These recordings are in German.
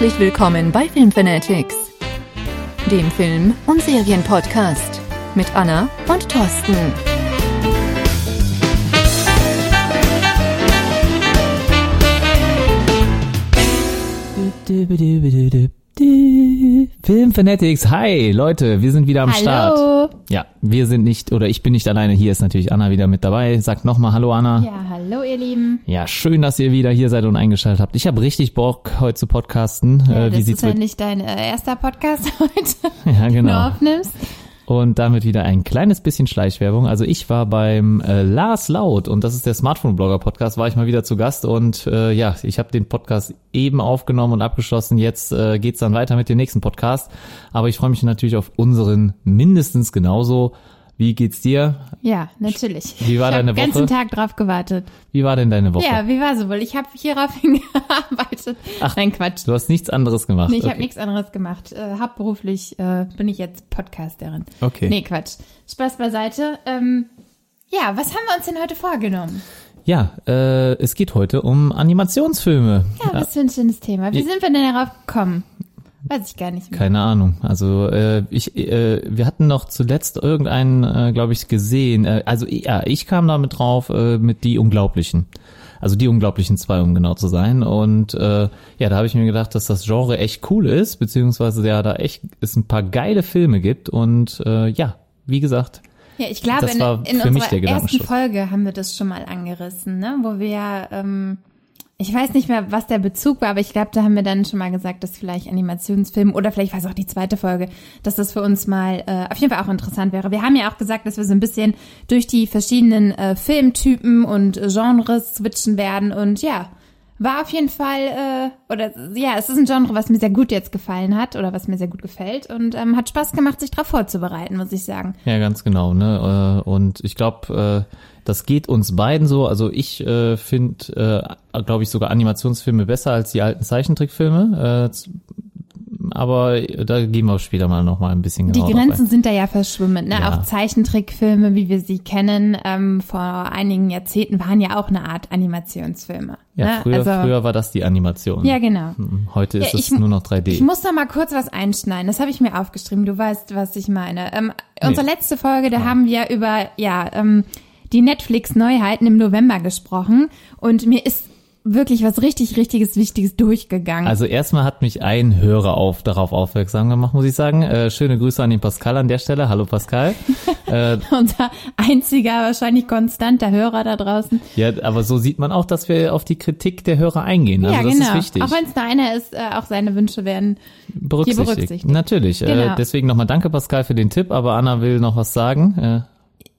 Herzlich willkommen bei Filmfanatics, dem Film- und Serienpodcast mit Anna und Thorsten. Filmfanatics, hi Leute, wir sind wieder am Hallo. Start. Ja, wir sind nicht, oder ich bin nicht alleine, hier ist natürlich Anna wieder mit dabei. Sagt nochmal Hallo Anna. Ja, hallo ihr Lieben. Ja, schön, dass ihr wieder hier seid und eingeschaltet habt. Ich habe richtig Bock, heute zu podcasten. Ja, äh, das wie sieht's ist ja nicht dein äh, erster Podcast heute, Ja, den du genau. aufnimmst. Und damit wieder ein kleines bisschen Schleichwerbung. Also ich war beim äh, Lars Laut und das ist der Smartphone-Blogger-Podcast, war ich mal wieder zu Gast und äh, ja, ich habe den Podcast eben aufgenommen und abgeschlossen. Jetzt äh, geht's dann weiter mit dem nächsten Podcast. Aber ich freue mich natürlich auf unseren mindestens genauso. Wie geht's dir? Ja, natürlich. Wie war ich deine hab den ganzen Woche? Tag drauf gewartet. Wie war denn deine Woche? Ja, wie war so wohl? Ich habe hierauf hingearbeitet. Ach, Nein, Quatsch. Du hast nichts anderes gemacht. Nee, ich okay. habe nichts anderes gemacht. Äh, hauptberuflich äh, bin ich jetzt Podcasterin. Okay. Nee, Quatsch. Spaß beiseite. Ähm, ja, was haben wir uns denn heute vorgenommen? Ja, äh, es geht heute um Animationsfilme. Ja, was für ein schönes Thema. Wie Ja. sind wir denn darauf gekommen? Weiß ich gar nicht mehr. Keine Ahnung. Also äh, ich, äh, wir hatten noch zuletzt irgendeinen, äh, glaube ich, gesehen. Äh, also ja, ich kam damit drauf äh, mit die Unglaublichen. Also die Unglaublichen zwei, um genau zu sein. Und äh, ja, da habe ich mir gedacht, dass das Genre echt cool ist, beziehungsweise ja, da echt es ein paar geile Filme gibt. Und äh, ja, wie gesagt, Ja, ich glaube, in, in unserer der ersten. Folge haben wir das schon mal angerissen, ne? wo wir, ähm, ich weiß nicht mehr, was der Bezug war, aber ich glaube, da haben wir dann schon mal gesagt, dass vielleicht Animationsfilm oder vielleicht war es auch die zweite Folge, dass das für uns mal äh, auf jeden Fall auch interessant wäre. Wir haben ja auch gesagt, dass wir so ein bisschen durch die verschiedenen äh, Filmtypen und Genres switchen werden und ja, war auf jeden Fall, äh, oder ja, es ist ein Genre, was mir sehr gut jetzt gefallen hat oder was mir sehr gut gefällt und ähm, hat Spaß gemacht, sich darauf vorzubereiten, muss ich sagen. Ja, ganz genau. Ne? Äh, Und ich glaube, äh, das geht uns beiden so. Also ich äh, finde, äh, glaube ich, sogar Animationsfilme besser als die alten Zeichentrickfilme. Äh, aber da gehen wir später mal noch mal ein bisschen Die genauer drauf Grenzen sind da ja verschwimmen. Ne? Ja. Auch Zeichentrickfilme, wie wir sie kennen, ähm, vor einigen Jahrzehnten waren ja auch eine Art Animationsfilme. Ja, ne? früher, also, früher war das die Animation. Ja, genau. Heute ist Ja, es ich- nur noch 3D. Ich muss da mal kurz was einschneiden. Das habe ich mir aufgeschrieben. Du weißt, was ich meine. Ähm, Unsere letzte Folge, da haben wir über ja ähm, die Netflix-Neuheiten im November gesprochen und mir ist wirklich was richtig, richtiges, wichtiges durchgegangen. also erstmal hat mich ein Hörer auf, darauf aufmerksam gemacht, muss ich sagen. Äh, schöne Grüße an den Pascal an der Stelle. Hallo Pascal. äh, Unser einziger, wahrscheinlich konstanter Hörer da draußen. ja, aber so sieht man auch, dass wir auf die Kritik der Hörer eingehen. Also ja, das genau. ist wichtig. Auch wenn es nur einer ist, äh, auch seine Wünsche werden berücksichtigt. berücksichtigt. Natürlich. Äh, Genau. deswegen nochmal danke, Pascal, für den Tipp, aber Anna will noch was sagen.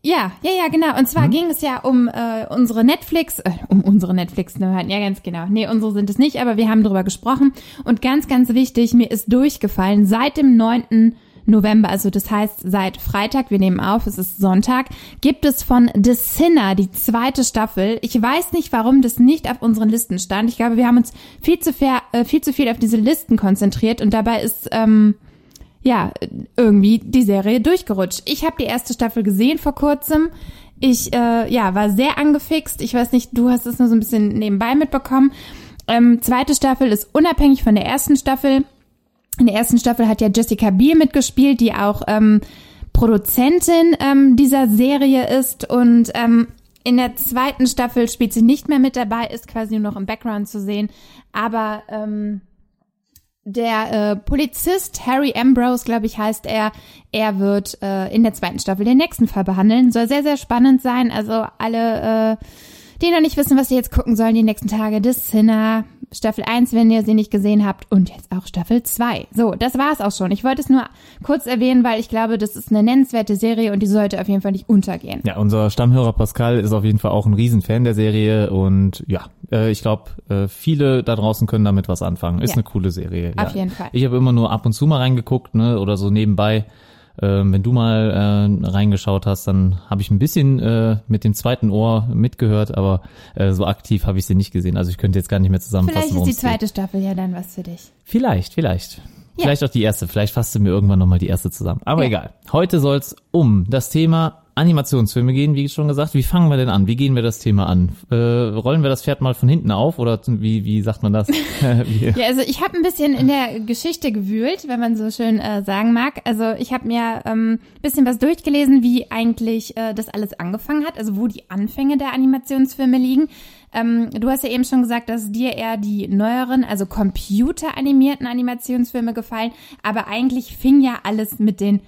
Ja, ja, ja, genau. Und Mhm. zwar ging es ja um äh, unsere Netflix, äh, um unsere netflix -Neuheiten. Ja, ganz genau. Nee, unsere sind es nicht, aber wir haben drüber gesprochen. Und ganz, ganz wichtig, mir ist durchgefallen, seit dem 9. November, also das heißt seit Freitag, wir nehmen auf, es ist Sonntag, gibt es von The Sinner die zweite Staffel. Ich weiß nicht, warum das nicht auf unseren Listen stand. Ich glaube, wir haben uns viel zu, fair, äh, viel, zu viel auf diese Listen konzentriert und dabei ist... Ähm, ja, irgendwie die Serie durchgerutscht. Ich habe die erste Staffel gesehen vor kurzem. Ich äh, ja, war sehr angefixt. Ich weiß nicht, du hast es nur so ein bisschen nebenbei mitbekommen. Ähm, zweite Staffel ist unabhängig von der ersten Staffel. In der ersten Staffel hat ja Jessica Biel mitgespielt, die auch ähm, Produzentin ähm, dieser Serie ist. Und ähm, in der zweiten Staffel spielt sie nicht mehr mit dabei, ist quasi nur noch im Background zu sehen. Aber ähm, der äh, Polizist Harry Ambrose, glaube ich, heißt er, er wird äh, in der zweiten Staffel den nächsten Fall behandeln. Soll sehr, sehr spannend sein. Also alle, äh, die noch nicht wissen, was sie jetzt gucken sollen, die nächsten Tage, The Sinner, Staffel 1, wenn ihr sie nicht gesehen habt, und jetzt auch Staffel 2. So, das war's auch schon. Ich wollte es nur kurz erwähnen, weil ich glaube, das ist eine nennenswerte Serie und die sollte auf jeden Fall nicht untergehen. ja, unser Stammhörer Pascal ist auf jeden Fall auch ein Riesenfan der Serie und ja, äh, ich glaube, äh, viele da draußen können damit was anfangen. Ist Ja. eine coole Serie. Auf ja. jeden Fall. Ich habe immer nur ab und zu mal reingeguckt, ne, oder so nebenbei. Ähm, wenn du mal äh, reingeschaut hast, dann habe ich ein bisschen äh, mit dem zweiten Ohr mitgehört, aber äh, so aktiv habe ich sie nicht gesehen. Also ich könnte jetzt gar nicht mehr zusammenfassen. Vielleicht ist die es geht. zweite Staffel ja dann was für dich. Vielleicht, vielleicht. Ja. Vielleicht auch die erste. Vielleicht fasst du mir irgendwann nochmal die erste zusammen. Aber Ja. egal. Heute soll es um das Thema Animationsfilme gehen, wie schon gesagt. Wie fangen wir denn an? Wie gehen wir das Thema an? Äh, rollen wir das Pferd mal von hinten auf oder wie, wie sagt man das? ja, also ich habe ein bisschen in der Geschichte gewühlt, wenn man so schön äh, sagen mag. Also ich habe mir ähm, bisschen was durchgelesen, wie eigentlich äh, das alles angefangen hat, also wo die Anfänge der Animationsfilme liegen. Ähm, du hast ja eben schon gesagt, dass dir eher die neueren, also computeranimierten Animationsfilme gefallen, aber eigentlich fing ja alles mit den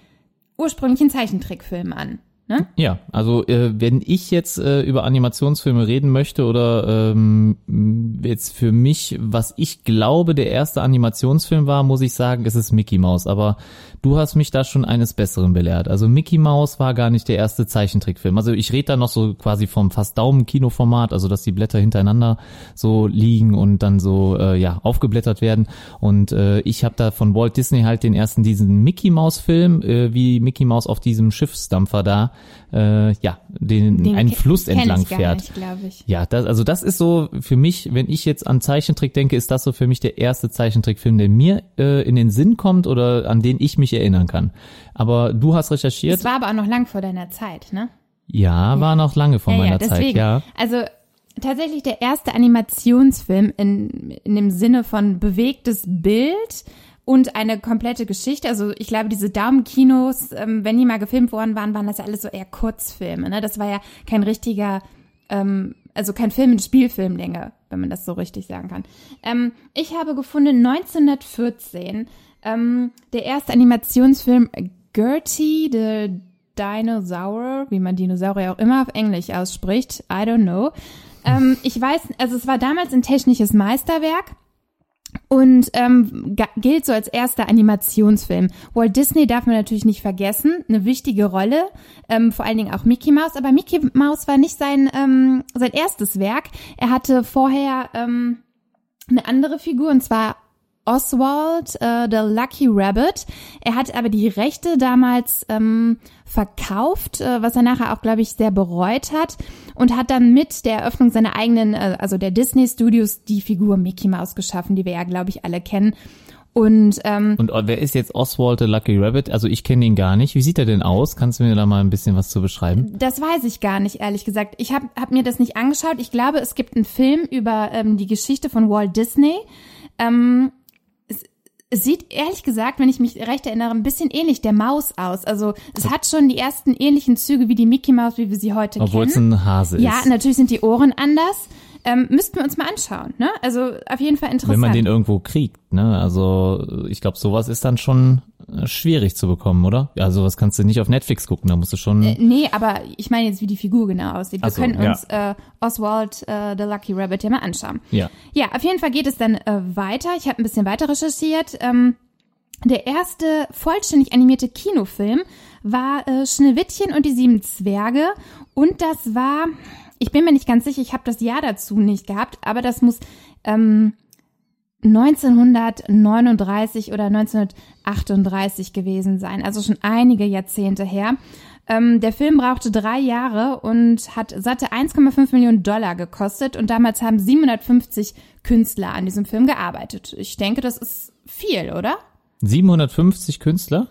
ursprünglichen Zeichentrickfilmen an. Ne? Ja, also äh, wenn ich jetzt äh, über Animationsfilme reden möchte oder ähm, jetzt für mich, was ich glaube, der erste Animationsfilm war, muss ich sagen, es ist Mickey Mouse. Aber du hast mich da schon eines Besseren belehrt. Also Mickey Mouse war gar nicht der erste Zeichentrickfilm. Also ich rede da noch so quasi vom fast Daumen-Kinoformat, also dass die Blätter hintereinander so liegen und dann so äh, ja aufgeblättert werden. Und äh, ich habe da von Walt Disney halt den ersten diesen Mickey Mouse Film, äh, wie Mickey Mouse auf diesem Schiffsdampfer da äh, ja, den, den einen Fluss entlang fährt. Nicht, ja, das, also das ist so für mich, wenn ich jetzt an Zeichentrick denke, ist das so für mich der erste Zeichentrickfilm, der mir äh, in den Sinn kommt oder an den ich mich erinnern kann. Aber du hast recherchiert. Das war aber auch noch lang vor deiner Zeit, ne? Ja, war noch lange vor ja, meiner ja, Zeit, ja. Also tatsächlich der erste Animationsfilm in, in dem Sinne von bewegtes Bild und eine komplette Geschichte. Also ich glaube, diese Daumenkinos, ähm, wenn die mal gefilmt worden waren, waren das ja alles so eher Kurzfilme. Ne? Das war ja kein richtiger, ähm, also kein Film in Spielfilmlänge, wenn man das so richtig sagen kann. Ähm, ich habe gefunden 1914 ähm, der erste Animationsfilm Gertie the Dinosaur, wie man Dinosaurier auch immer auf Englisch ausspricht, I don't know. Ähm, ich weiß, also es war damals ein technisches Meisterwerk und ähm, gilt so als erster Animationsfilm. Walt Disney darf man natürlich nicht vergessen, eine wichtige Rolle, ähm, vor allen Dingen auch Mickey Mouse. Aber Mickey Mouse war nicht sein ähm, sein erstes Werk. Er hatte vorher ähm, eine andere Figur und zwar Oswald, äh, the Lucky Rabbit. Er hat aber die Rechte damals ähm, verkauft, äh, was er nachher auch, glaube ich, sehr bereut hat und hat dann mit der Eröffnung seiner eigenen, äh, also der Disney Studios, die Figur Mickey Mouse geschaffen, die wir ja, glaube ich, alle kennen. Und, ähm, und wer ist jetzt Oswald the Lucky Rabbit? Also ich kenne ihn gar nicht. Wie sieht er denn aus? Kannst du mir da mal ein bisschen was zu beschreiben? Das weiß ich gar nicht, ehrlich gesagt. Ich habe hab mir das nicht angeschaut. Ich glaube, es gibt einen Film über ähm, die Geschichte von Walt Disney. Ähm, sieht ehrlich gesagt, wenn ich mich recht erinnere, ein bisschen ähnlich der Maus aus. Also es hat schon die ersten ähnlichen Züge wie die Mickey Maus, wie wir sie heute Obwohl kennen. Obwohl es ein Hase ist. Ja, natürlich sind die Ohren anders. Ähm, müssten wir uns mal anschauen, ne? Also auf jeden Fall interessant. Wenn man den irgendwo kriegt, ne? Also ich glaube, sowas ist dann schon äh, schwierig zu bekommen, oder? Ja, sowas kannst du nicht auf Netflix gucken, da musst du schon. Äh, nee, aber ich meine jetzt, wie die Figur genau aussieht. Wir so, können uns ja. äh, Oswald äh, the Lucky Rabbit ja mal anschauen. Ja. Ja, auf jeden Fall geht es dann äh, weiter. Ich habe ein bisschen weiter recherchiert. Ähm, der erste vollständig animierte Kinofilm war äh, Schneewittchen und die sieben Zwerge und das war, ich bin mir nicht ganz sicher, ich habe das Jahr dazu nicht gehabt, aber das muss ähm, 1939 oder 1938 gewesen sein, also schon einige Jahrzehnte her. Ähm, der Film brauchte drei Jahre und hat satte 1,5 Millionen Dollar gekostet und damals haben 750 Künstler an diesem Film gearbeitet. Ich denke, das ist viel, oder? 750 Künstler?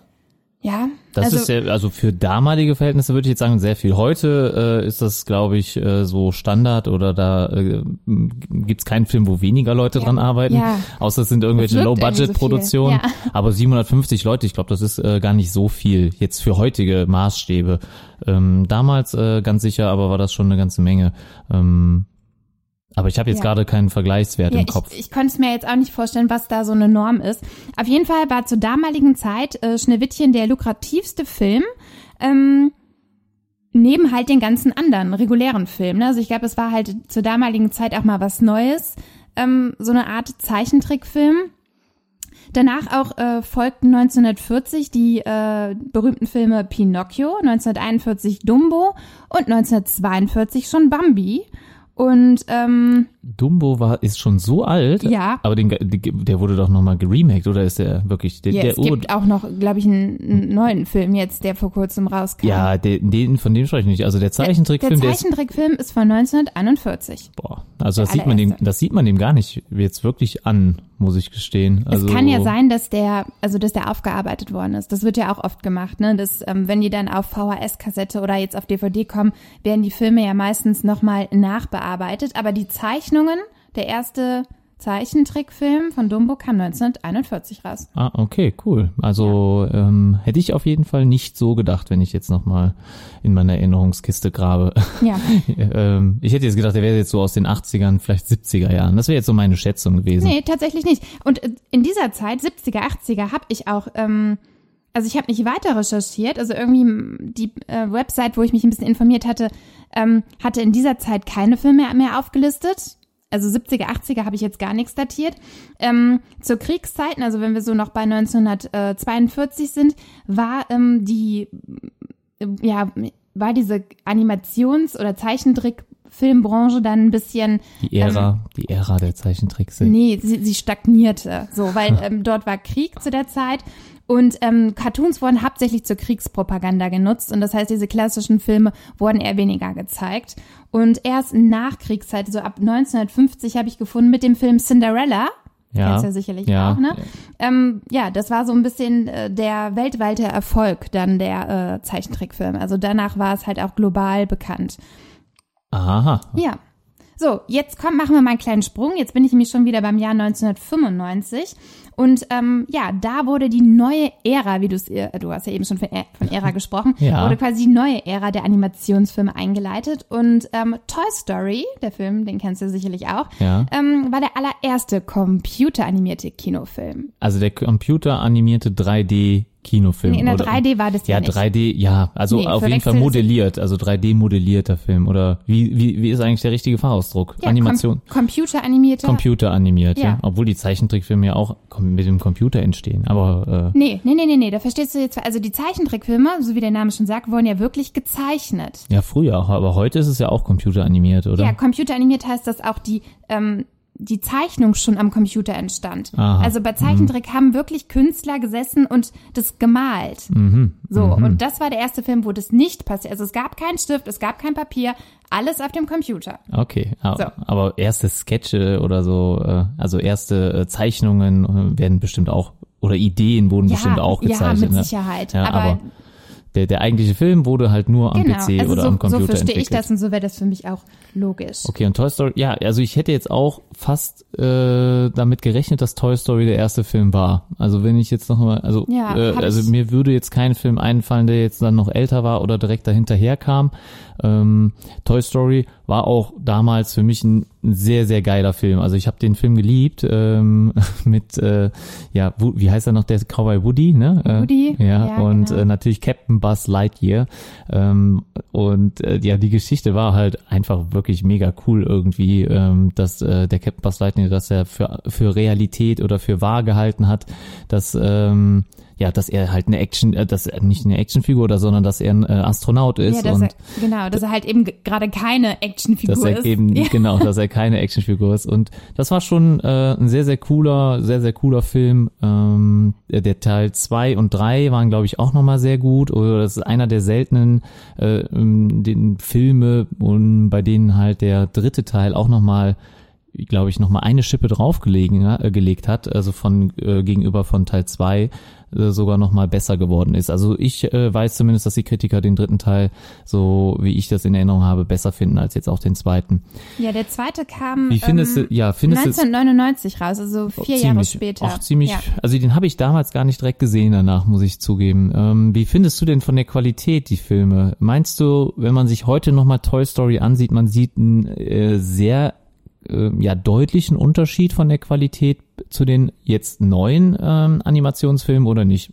Ja. Das also, ist ja, also für damalige Verhältnisse würde ich jetzt sagen, sehr viel. Heute äh, ist das, glaube ich, äh, so Standard oder da äh, gibt's keinen Film, wo weniger Leute ja, dran arbeiten. Ja. Außer es sind irgendwelche Low-Budget-Produktionen. So ja. Aber 750 Leute, ich glaube, das ist äh, gar nicht so viel jetzt für heutige Maßstäbe. Ähm, damals äh, ganz sicher, aber war das schon eine ganze Menge. Ähm, aber ich habe jetzt ja. gerade keinen Vergleichswert ja, im Kopf. Ich, ich konnte es mir jetzt auch nicht vorstellen, was da so eine Norm ist. Auf jeden Fall war zur damaligen Zeit äh, Schneewittchen der lukrativste Film. Ähm, neben halt den ganzen anderen regulären Filmen. Ne? Also ich glaube, es war halt zur damaligen Zeit auch mal was Neues, ähm, so eine Art Zeichentrickfilm. Danach auch äh, folgten 1940 die äh, berühmten Filme Pinocchio, 1941 Dumbo und 1942 schon Bambi. Und ähm, Dumbo war ist schon so alt. Ja. Aber den, der wurde doch nochmal geremaked oder ist der wirklich der, Ja, der es gibt auch noch, glaube ich, einen, neuen Film jetzt, der vor kurzem rauskam. Ja, den, den von dem spreche ich nicht. Also der der Zeichentrickfilm, der, ist Zeichentrickfilm ist von 1941. boah, also das Der sieht man dem das sieht man dem gar nicht jetzt wirklich an, muss ich gestehen. Also es kann ja sein, dass der, also dass der aufgearbeitet worden ist. Das wird ja auch oft gemacht, ne? Dass, ähm, wenn die dann auf VHS-Kassette oder jetzt auf DVD kommen, werden die Filme ja meistens nochmal nachbearbeitet. Aber die Zeichnungen, der erste Zeichentrickfilm von Dumbo kam 1941 raus. Ah, okay, cool. Also ähm, hätte ich auf jeden Fall nicht so gedacht, wenn ich jetzt nochmal in meiner Erinnerungskiste grabe. Ja. ähm, ich hätte jetzt gedacht, der wäre jetzt so aus den 80ern, vielleicht 70er Jahren. Das wäre jetzt so meine Schätzung gewesen. Nee, tatsächlich nicht. Und äh, in dieser Zeit, 70er, 80er, habe ich auch, ähm, also ich habe nicht weiter recherchiert, also irgendwie die äh, Website, wo ich mich ein bisschen informiert hatte, ähm, hatte in dieser Zeit keine Filme mehr aufgelistet. Also 70er, 80er habe ich jetzt gar nichts datiert. Ähm, zur Kriegszeiten, also wenn wir so noch bei 1942 sind, war ähm, die, äh, ja, war diese Animations- oder Zeichentrickfilmbranche dann ein bisschen Die Ära, die Ära der Zeichentricks. Nee, sie, sie stagnierte, so, weil ähm, dort war Krieg zu der Zeit und ähm, Cartoons wurden hauptsächlich zur Kriegspropaganda genutzt und das heißt, diese klassischen Filme wurden eher weniger gezeigt. Und erst nach Kriegszeit, so ab 1950 habe ich gefunden mit dem Film Cinderella, Ja. kennst du ja sicherlich Ja. auch, ne? Ähm, ja, das war so ein bisschen äh, der weltweite Erfolg dann der äh, Zeichentrickfilm. Also danach war es halt auch global bekannt. Aha. Ja. So, jetzt komm, machen wir mal einen kleinen Sprung. Jetzt bin ich nämlich schon wieder beim Jahr 1995. Und ähm, ja, da wurde die neue Ära, wie du es, äh, du hast ja eben schon von, Ä- von Ära gesprochen, Ja. wurde quasi die neue Ära der Animationsfilme eingeleitet. Und ähm, Toy Story, der Film, den kennst du sicherlich auch, Ja. ähm, war der allererste computeranimierte Kinofilm. Also der computeranimierte 3D Kinofilm. Nee, in der oder? 3D war das ja Ja, nicht. 3D, ja, also Nee, auf jeden Fall modelliert, also 3D modellierter Film oder wie wie wie ist eigentlich der richtige Fachausdruck? Ja, Animation. Com computeranimierte. Computeranimiert, ja. Ja. Obwohl die Zeichentrickfilme ja auch mit dem Computer entstehen. Aber äh, Nee, nee, nee, nee, nee, da verstehst du jetzt, also die Zeichentrickfilme, so wie der Name schon sagt, wurden ja wirklich gezeichnet. ja, früher auch, aber heute ist es ja auch computeranimiert, oder? Ja, computeranimiert heißt, dass auch die, ähm, die Zeichnung schon am Computer entstand. Aha. Also bei Zeichentrick haben wirklich Künstler gesessen und das gemalt. Mhm. So, und das war der erste Film, wo das nicht passiert. Also es gab keinen Stift, es gab kein Papier, alles auf dem Computer. Okay, aber, So. aber erste Sketche oder so, äh, also erste äh, Zeichnungen äh, werden bestimmt auch oder Ideen wurden bestimmt auch ja, gezeichnet. mit ne? Sicherheit. Ja, aber, aber der, der eigentliche Film wurde halt nur am genau, PC also oder so, am Computer so verstehe entwickelt. ich das und so wäre das für mich auch logisch. Okay, und Toy Story, ja, also ich hätte jetzt auch fast äh, damit gerechnet, dass Toy Story der erste Film war. Also wenn ich jetzt noch mal, also Ja, äh, also mir würde jetzt kein Film einfallen, der jetzt dann noch älter war oder direkt dahinterher kam. Ähm, Toy Story war auch damals für mich ein, ein sehr sehr geiler Film. Also ich habe den Film geliebt ähm, mit äh, ja wie heißt er noch der Cowboy Woody, ne? Äh, Woody, ja, ja, und genau. äh, natürlich Captain Buzz Lightyear. Ähm, und äh, ja, die Geschichte war halt einfach wirklich mega cool irgendwie, ähm, dass äh, der Captain Buzz Lightyear das er für, für Realität oder für wahr gehalten hat, dass ähm, ja, dass er halt eine Action, äh, dass er nicht eine Actionfigur oder, sondern dass er ein äh, Astronaut Ja, ist dass und er, genau, dass er halt eben ge- gerade keine Actionfigur dass er ist. eben ja. genau, dass er keine Actionfigur ist und das war schon äh, ein sehr sehr cooler, sehr sehr cooler Film. Ähm, der Teil zwei und drei waren glaube ich auch noch mal sehr gut. Oder das ist einer der seltenen äh, ähm, den Filme und bei denen halt der dritte Teil auch noch mal glaube ich, noch mal eine Schippe draufgelegen äh, gelegt hat, also von äh, gegenüber von Teil 2 äh, sogar noch mal besser geworden ist. Also ich äh, weiß zumindest, dass die Kritiker den dritten Teil, so wie ich das in Erinnerung habe, besser finden als jetzt auch den zweiten. ja, der zweite kam Wie findest ähm, du, ja, findest du 1999 raus, also vier Jahre ziemlich, später. Auch ziemlich, Ja. also den habe ich damals gar nicht direkt gesehen danach, muss ich zugeben. Ähm, wie findest du denn von der Qualität die Filme? Meinst du, wenn man sich heute nochmal Toy Story ansieht, man sieht einen äh, sehr äh, ja, deutlichen Unterschied von der Qualität zu den jetzt neuen ähm, Animationsfilmen oder nicht?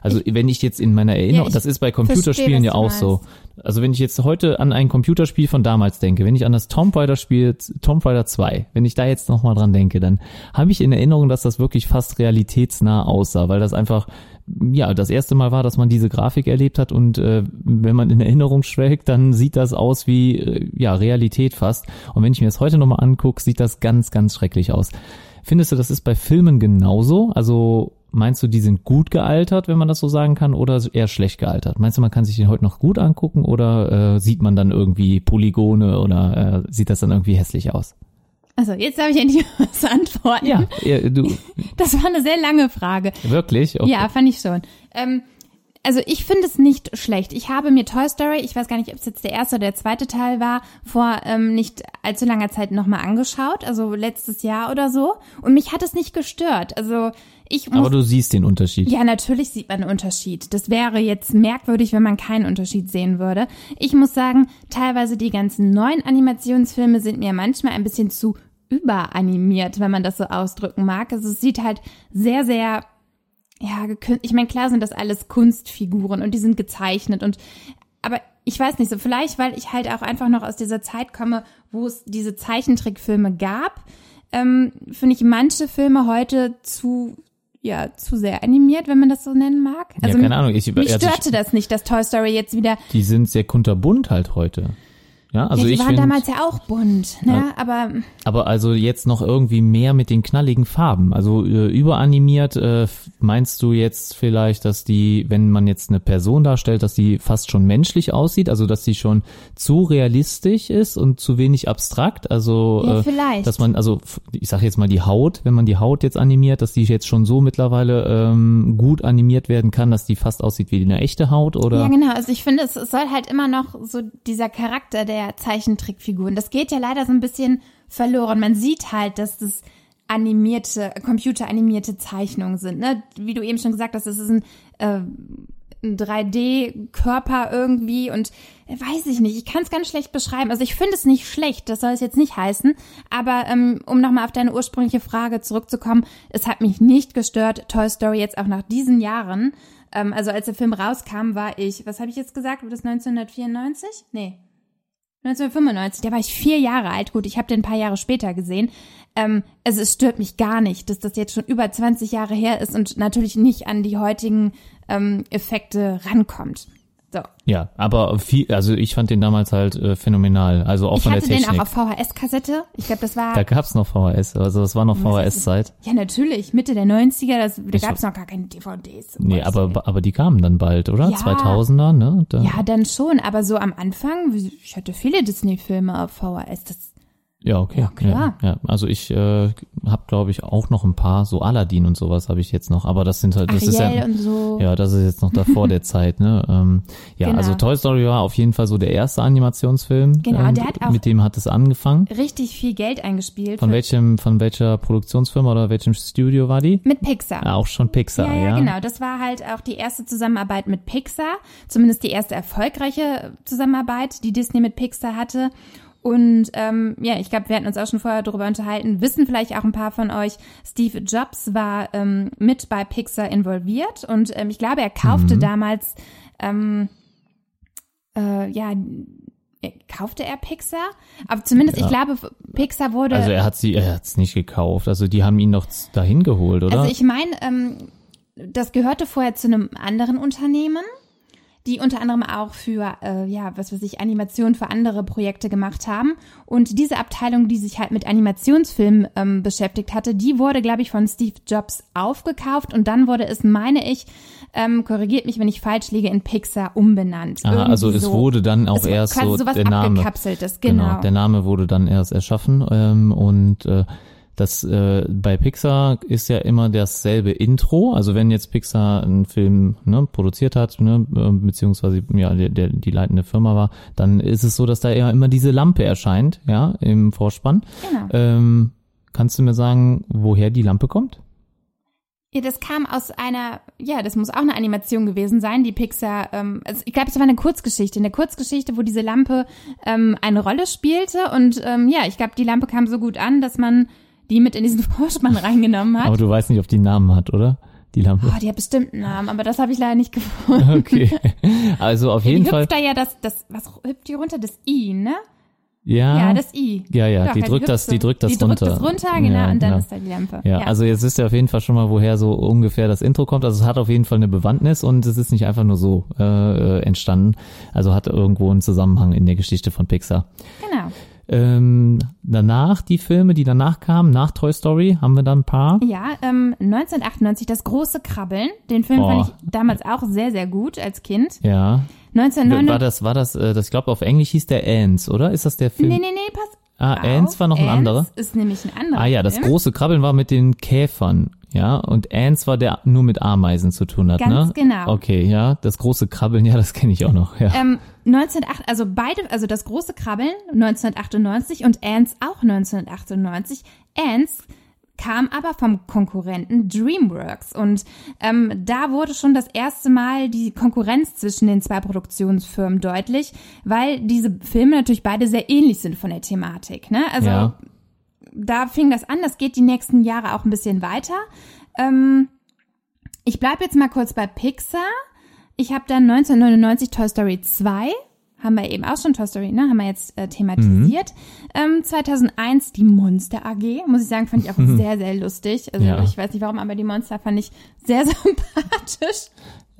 Also wenn ich jetzt in meiner Erinnerung, Ja, ich das ist bei verstehe, Computerspielen was ja auch so. Also wenn ich jetzt heute an ein Computerspiel von damals denke, wenn ich an das Tomb Raider Spiel, Tomb Raider 2, wenn ich da jetzt nochmal dran denke, dann habe ich in Erinnerung, dass das wirklich fast realitätsnah aussah, weil das einfach ja, das erste Mal war, dass man diese Grafik erlebt hat und äh, wenn man in Erinnerung schwelgt, dann sieht das aus wie äh, ja, Realität fast. Und wenn ich mir das heute nochmal angucke, sieht das ganz, ganz schrecklich aus. Findest du, das ist bei Filmen genauso? Also meinst du, die sind gut gealtert, wenn man das so sagen kann, oder eher schlecht gealtert? Meinst du, man kann sich den heute noch gut angucken oder äh, sieht man dann irgendwie Polygone oder äh, sieht das dann irgendwie hässlich aus? Also, jetzt habe ich endlich was antworten. Ja, du Das war eine sehr lange Frage. wirklich? Okay. Ja, fand ich schon. Ähm, also ich finde es nicht schlecht. Ich habe mir Toy Story, ich weiß gar nicht, ob es jetzt der erste oder der zweite Teil war, vor ähm, nicht allzu langer Zeit nochmal angeschaut, also letztes Jahr oder so. Und mich hat es nicht gestört. Also ich muss Aber du siehst den Unterschied. ja, natürlich sieht man einen Unterschied. Das wäre jetzt merkwürdig, wenn man keinen Unterschied sehen würde. Ich muss sagen, teilweise die ganzen neuen Animationsfilme sind mir manchmal ein bisschen zu überanimiert, wenn man das so ausdrücken mag. Also es sieht halt sehr, sehr, ja, ich meine, klar sind das alles Kunstfiguren und die sind gezeichnet und, aber ich weiß nicht so, vielleicht, weil ich halt auch einfach noch aus dieser Zeit komme, wo es diese Zeichentrickfilme gab, ähm, finde ich manche Filme heute zu, ja, zu sehr animiert, wenn man das so nennen mag. Also ja, keine Ahnung. Ich, mich also störte das nicht, dass Toy Story jetzt wieder, ich, die sind sehr kunterbunt halt heute. Ja, also ja, die ich waren finde, damals ja auch bunt, ne? Aber aber also jetzt noch irgendwie mehr mit den knalligen Farben. Also äh, überanimiert äh, meinst du jetzt vielleicht, dass die, wenn man jetzt eine Person darstellt, dass die fast schon menschlich aussieht, also dass die schon zu realistisch ist und zu wenig abstrakt, also Ja, äh, vielleicht. dass man also ich sage jetzt mal die Haut, wenn man die Haut jetzt animiert, dass die jetzt schon so mittlerweile ähm, gut animiert werden kann, dass die fast aussieht wie eine echte Haut oder Ja, genau. Also ich finde, es, es soll halt immer noch so dieser Charakter der Zeichentrickfiguren. Das geht ja leider so ein bisschen verloren. Man sieht halt, dass das animierte, computeranimierte Zeichnungen sind. Ne? Wie du eben schon gesagt hast, das ist ein, äh, ein 3D-Körper irgendwie und äh, weiß ich nicht, ich kann es ganz schlecht beschreiben. Also ich finde es nicht schlecht, das soll es jetzt nicht heißen. Aber ähm, um nochmal auf deine ursprüngliche Frage zurückzukommen, es hat mich nicht gestört, Toy Story jetzt auch nach diesen Jahren. Ähm, also als der Film rauskam, war ich, was habe ich jetzt gesagt, war das 1994? Nee. 1995, da war ich vier Jahre alt. Gut, ich habe den ein paar Jahre später gesehen. Ähm, also es stört mich gar nicht, dass das jetzt schon über 20 Jahre her ist und natürlich nicht an die heutigen ähm, Effekte rankommt. So. Ja, aber viel, also ich fand den damals halt äh, phänomenal. Also auch Ich von der hatte den Technik. auch auf VHS-Kassette. Ich glaube, das war da gab's noch VHS, also das war noch VHS-Zeit. ja natürlich Mitte der 90er. Das, da Ich- gab es noch gar keine DVDs. um Nee, aber, aber die kamen dann bald, oder? Ja. 2000er, ne? Da, ja, dann schon. Aber so am Anfang, ich hatte viele Disney-Filme auf VHS. Das ja okay. Ja, klar. Ja, ja. Also ich äh, habe, glaube ich, auch noch ein paar, so Aladdin und sowas habe ich jetzt noch, aber das sind halt, das ist Ariel ja, und so. ja, das ist jetzt noch davor der Zeit, ne? Ähm, ja, Genau. also Toy Story war auf jeden Fall so der erste Animationsfilm. Genau, ähm, der hat auch- mit dem hat es angefangen. Richtig viel Geld eingespielt. Von welchem, von welcher Produktionsfirma oder welchem Studio war die? mit Pixar. Ja, auch schon Pixar, Ja, ja. ja, genau. Das war halt auch die erste Zusammenarbeit mit Pixar. Zumindest die erste erfolgreiche Zusammenarbeit, die Disney mit Pixar hatte. Und ähm, ja, ich glaube, wir hatten uns auch schon vorher darüber unterhalten, wissen vielleicht auch ein paar von euch, Steve Jobs war ähm, mit bei Pixar involviert und ähm, ich glaube, er kaufte Mhm. damals, ähm, äh, ja, äh, kaufte er Pixar? Aber zumindest, Ja. ich glaube, Pixar wurde... Also er hat sie, er hat's nicht gekauft. Also die haben ihn doch dahin geholt, oder? Also ich meine, ähm, das gehörte vorher zu einem anderen Unternehmen, die unter anderem auch für, äh, ja, was weiß ich, Animationen für andere Projekte gemacht haben. Und diese Abteilung, die sich halt mit Animationsfilmen ähm, beschäftigt hatte, die wurde, glaube ich, von Steve Jobs aufgekauft und dann wurde es, meine ich, ähm, korrigiert mich, wenn ich falsch liege, in Pixar umbenannt. Aha, also es so. wurde dann auch Es erst so sowas der Name. abgekapseltes, genau. Der Name wurde dann erst erschaffen ähm, und äh, das äh, bei Pixar ist ja immer dasselbe Intro. Also wenn jetzt Pixar einen Film ne, produziert hat, ne, äh, beziehungsweise ja der, der die leitende Firma war, dann ist es so, dass da ja immer diese Lampe erscheint, ja, im Vorspann. Genau. Ähm, kannst du mir sagen, woher die Lampe kommt? Ja, das kam aus einer, ja, das muss auch eine Animation gewesen sein, die Pixar, ähm, also ich glaube, es war eine Kurzgeschichte, eine Kurzgeschichte, wo diese Lampe ähm, eine Rolle spielte und ähm, ja, ich glaube, die Lampe kam so gut an, dass man die mit in diesen Vorspann reingenommen hat. Aber du weißt nicht, ob die einen Namen hat, oder? Die Lampe. Oh, die hat bestimmt einen Namen, aber das habe ich leider nicht gefunden. Okay. Also auf Die jeden hüpft Fall. da ja das, das, was hüpft die runter? Das I, ne? Ja. Ja, das I. Ja, ja, Doch, die drückt hüpft das, so. die drückt das die runter. drückt das runter, genau, Ja, und dann genau. ist da die Lampe. Ja, also jetzt wisst ihr auf jeden Fall schon mal, woher so ungefähr das Intro kommt. Also es hat auf jeden Fall eine Bewandtnis und es ist nicht einfach nur so äh, äh, entstanden. Also hat irgendwo einen Zusammenhang in der Geschichte von Pixar. genau. Ähm, danach, die Filme, die danach kamen, nach Toy Story, haben wir dann ein paar. Ja, ähm, 1998 das große Krabbeln. Den Film Oh. fand ich damals auch sehr, sehr gut als Kind. Ja. 1999. War das, war das, äh, das, ich glaube auf Englisch hieß der Ants, oder? Ist das der Film? Nee, nee, nee, pass. Ah, auf. Ants war noch ein Ants anderer. ist nämlich ein anderer. Ah ja, das Film. große Krabbeln war mit den Käfern, ja, und Ants war der nur mit Ameisen zu tun hat, Ganz ne? genau. Okay, ja, das große Krabbeln, ja, das kenne ich auch noch, ja. Ähm, 1908, also beide, also das große Krabbeln 1998 und Ants auch 1998. Ants kam aber vom Konkurrenten DreamWorks und ähm, da wurde schon das erste Mal die Konkurrenz zwischen den zwei Produktionsfirmen deutlich, weil diese Filme natürlich beide sehr ähnlich sind von der Thematik. Ne? Also ja. da fing das an, das geht die nächsten Jahre auch ein bisschen weiter. Ähm, ich bleibe jetzt mal kurz bei Pixar. Ich habe dann 1999 Toy Story 2, haben wir eben auch schon Toy Story, ne, haben wir jetzt äh, thematisiert. Ähm, 2001 die Monster AG, muss ich sagen, fand ich auch sehr, sehr lustig. Also Ja. ich weiß nicht warum, aber die Monster fand ich sehr sympathisch.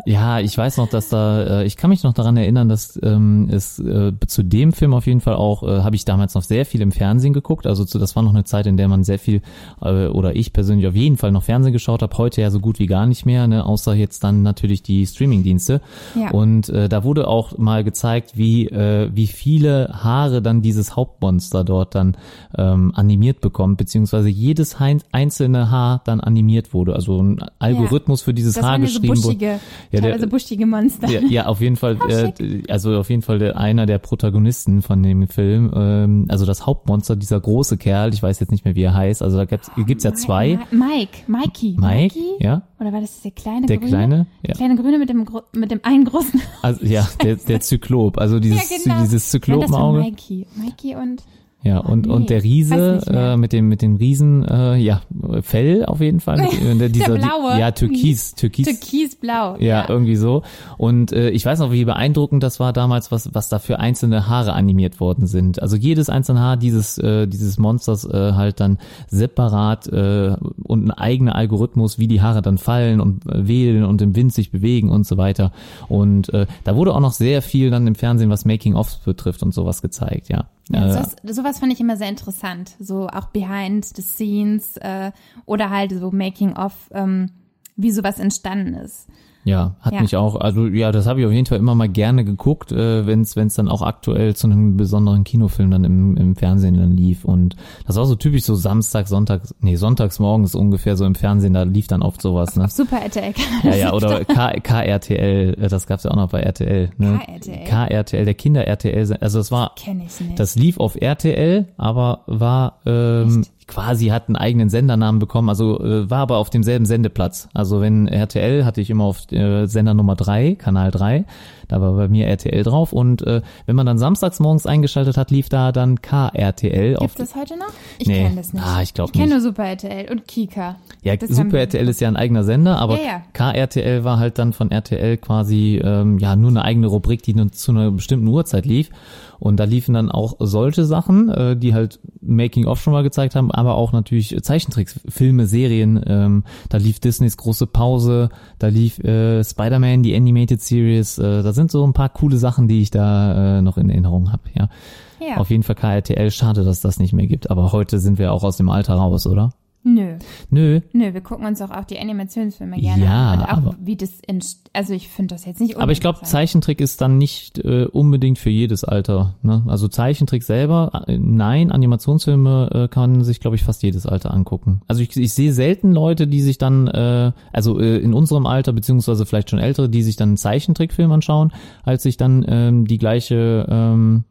Ja, ich weiß noch, dass da, äh, ich kann mich noch daran erinnern, dass ähm, es äh, zu dem Film auf jeden Fall auch, äh, habe ich damals noch sehr viel im Fernsehen geguckt. Also zu, das war noch eine Zeit, in der man sehr viel, äh, oder ich persönlich auf jeden Fall noch Fernsehen geschaut habe. Heute ja so gut wie gar nicht mehr, ne, außer jetzt dann natürlich die Streamingdienste. Ja. Und äh, da wurde auch mal gezeigt, wie äh, wie viele Haare dann dieses Hauptmonster dort dann ähm, animiert bekommt, beziehungsweise jedes einzelne Haar dann animiert wurde. Also ein Algorithmus für dieses Das Haar ja so geschrieben wurde. Ja, der- teilweise buschige Monster. Ja, ja, auf jeden Fall, Oh, äh, also auf jeden Fall der, einer der Protagonisten von dem Film, ähm, also das Hauptmonster, dieser große Kerl, ich weiß jetzt nicht mehr, wie er heißt, also da gibt's, gibt's ja zwei. Mike, Mikey. Mike, Mikey? ja, Oder war das der kleine der Grüne? kleine, Der ja, kleine Grüne mit dem, mit dem einen großen. also ja, der, der Zyklop, also dieses, ja, genau. dieses Zyklopenauge. Mikey. Mikey und Ja, und, nee, und der Riese äh, mit dem mit dem Riesen, äh, ja, Fell auf jeden Fall. Äh, dieser, blaue. Die, ja, Türkis, Türkis. türkisblau. Ja, irgendwie so. Und äh, ich weiß noch, wie beeindruckend das war damals, was was da für einzelne Haare animiert worden sind. Also jedes einzelne Haar dieses äh, dieses Monsters äh, halt dann separat äh, und ein eigener Algorithmus, wie die Haare dann fallen und äh, wählen und im Wind sich bewegen und so weiter. Und äh, da wurde auch noch sehr viel dann im Fernsehen, was Making-ofs betrifft und sowas gezeigt, ja. Ja, Äh, sowas, sowas fand ich immer sehr interessant. So auch behind the scenes äh, oder halt so making of, ähm, wie sowas entstanden ist. Ja, hat Ja. mich auch, also ja, das habe ich auf jeden Fall immer mal gerne geguckt, äh, wenn es dann auch aktuell zu einem besonderen Kinofilm dann im, im Fernsehen dann lief. Und das war so typisch so Samstag, Sonntag, nee, sonntags morgens ungefähr so im Fernsehen, da lief dann oft sowas, ne? Auf Super RTL. Ja, ja, oder K KRTL, äh, das gab's ja auch noch bei RTL, ne? KRTL? KRTL, der Kinder-RTL, also es war Kenne ich nicht. das lief auf RTL, aber war ähm, quasi hat einen eigenen Sendernamen bekommen, also äh, war aber auf demselben Sendeplatz. Also wenn RTL hatte ich immer auf äh, Sender Nummer drei, Kanal drei, da war bei mir RTL drauf und äh, wenn man dann samstags morgens eingeschaltet hat, lief da dann KRTL auf Gibt es heute noch? Ich Nee. kenne das nicht. Ah, ich glaub Ich kenne nur Super RTL und Kika. Ja, Das Super RTL ist ja ein eigener Sender, aber Ja, ja. KRTL war halt dann von RTL quasi ähm, ja nur eine eigene Rubrik, die nur zu einer bestimmten Uhrzeit lief. Und da liefen dann auch solche Sachen, äh, die halt Making of schon mal gezeigt haben, aber auch natürlich Zeichentricks, Filme, Serien. Ähm, da lief Disneys große Pause, da lief äh, Spider-Man, die Animated Series. Äh, da sind so ein paar coole Sachen, die ich da äh, noch in Erinnerung habe. Ja. Ja. Auf jeden Fall KRTL. Schade, dass das nicht mehr gibt. Aber heute sind wir auch aus dem Alter raus, oder? Nö. Nö, Nö, wir gucken uns auch, auch die Animationsfilme gerne Ja, an. Und auch aber- wie das entst also ich finde das jetzt nicht Aber ich glaube. Zeichentrick ist dann nicht äh, unbedingt für jedes Alter. Ne? Also Zeichentrick selber, äh, nein, Animationsfilme äh, kann sich, glaube ich, fast jedes Alter angucken. Also ich, ich sehe selten Leute, die sich dann, äh, also äh, in unserem Alter, beziehungsweise vielleicht schon ältere, die sich dann einen Zeichentrickfilm anschauen, als sich dann ähm, die gleiche, ähm,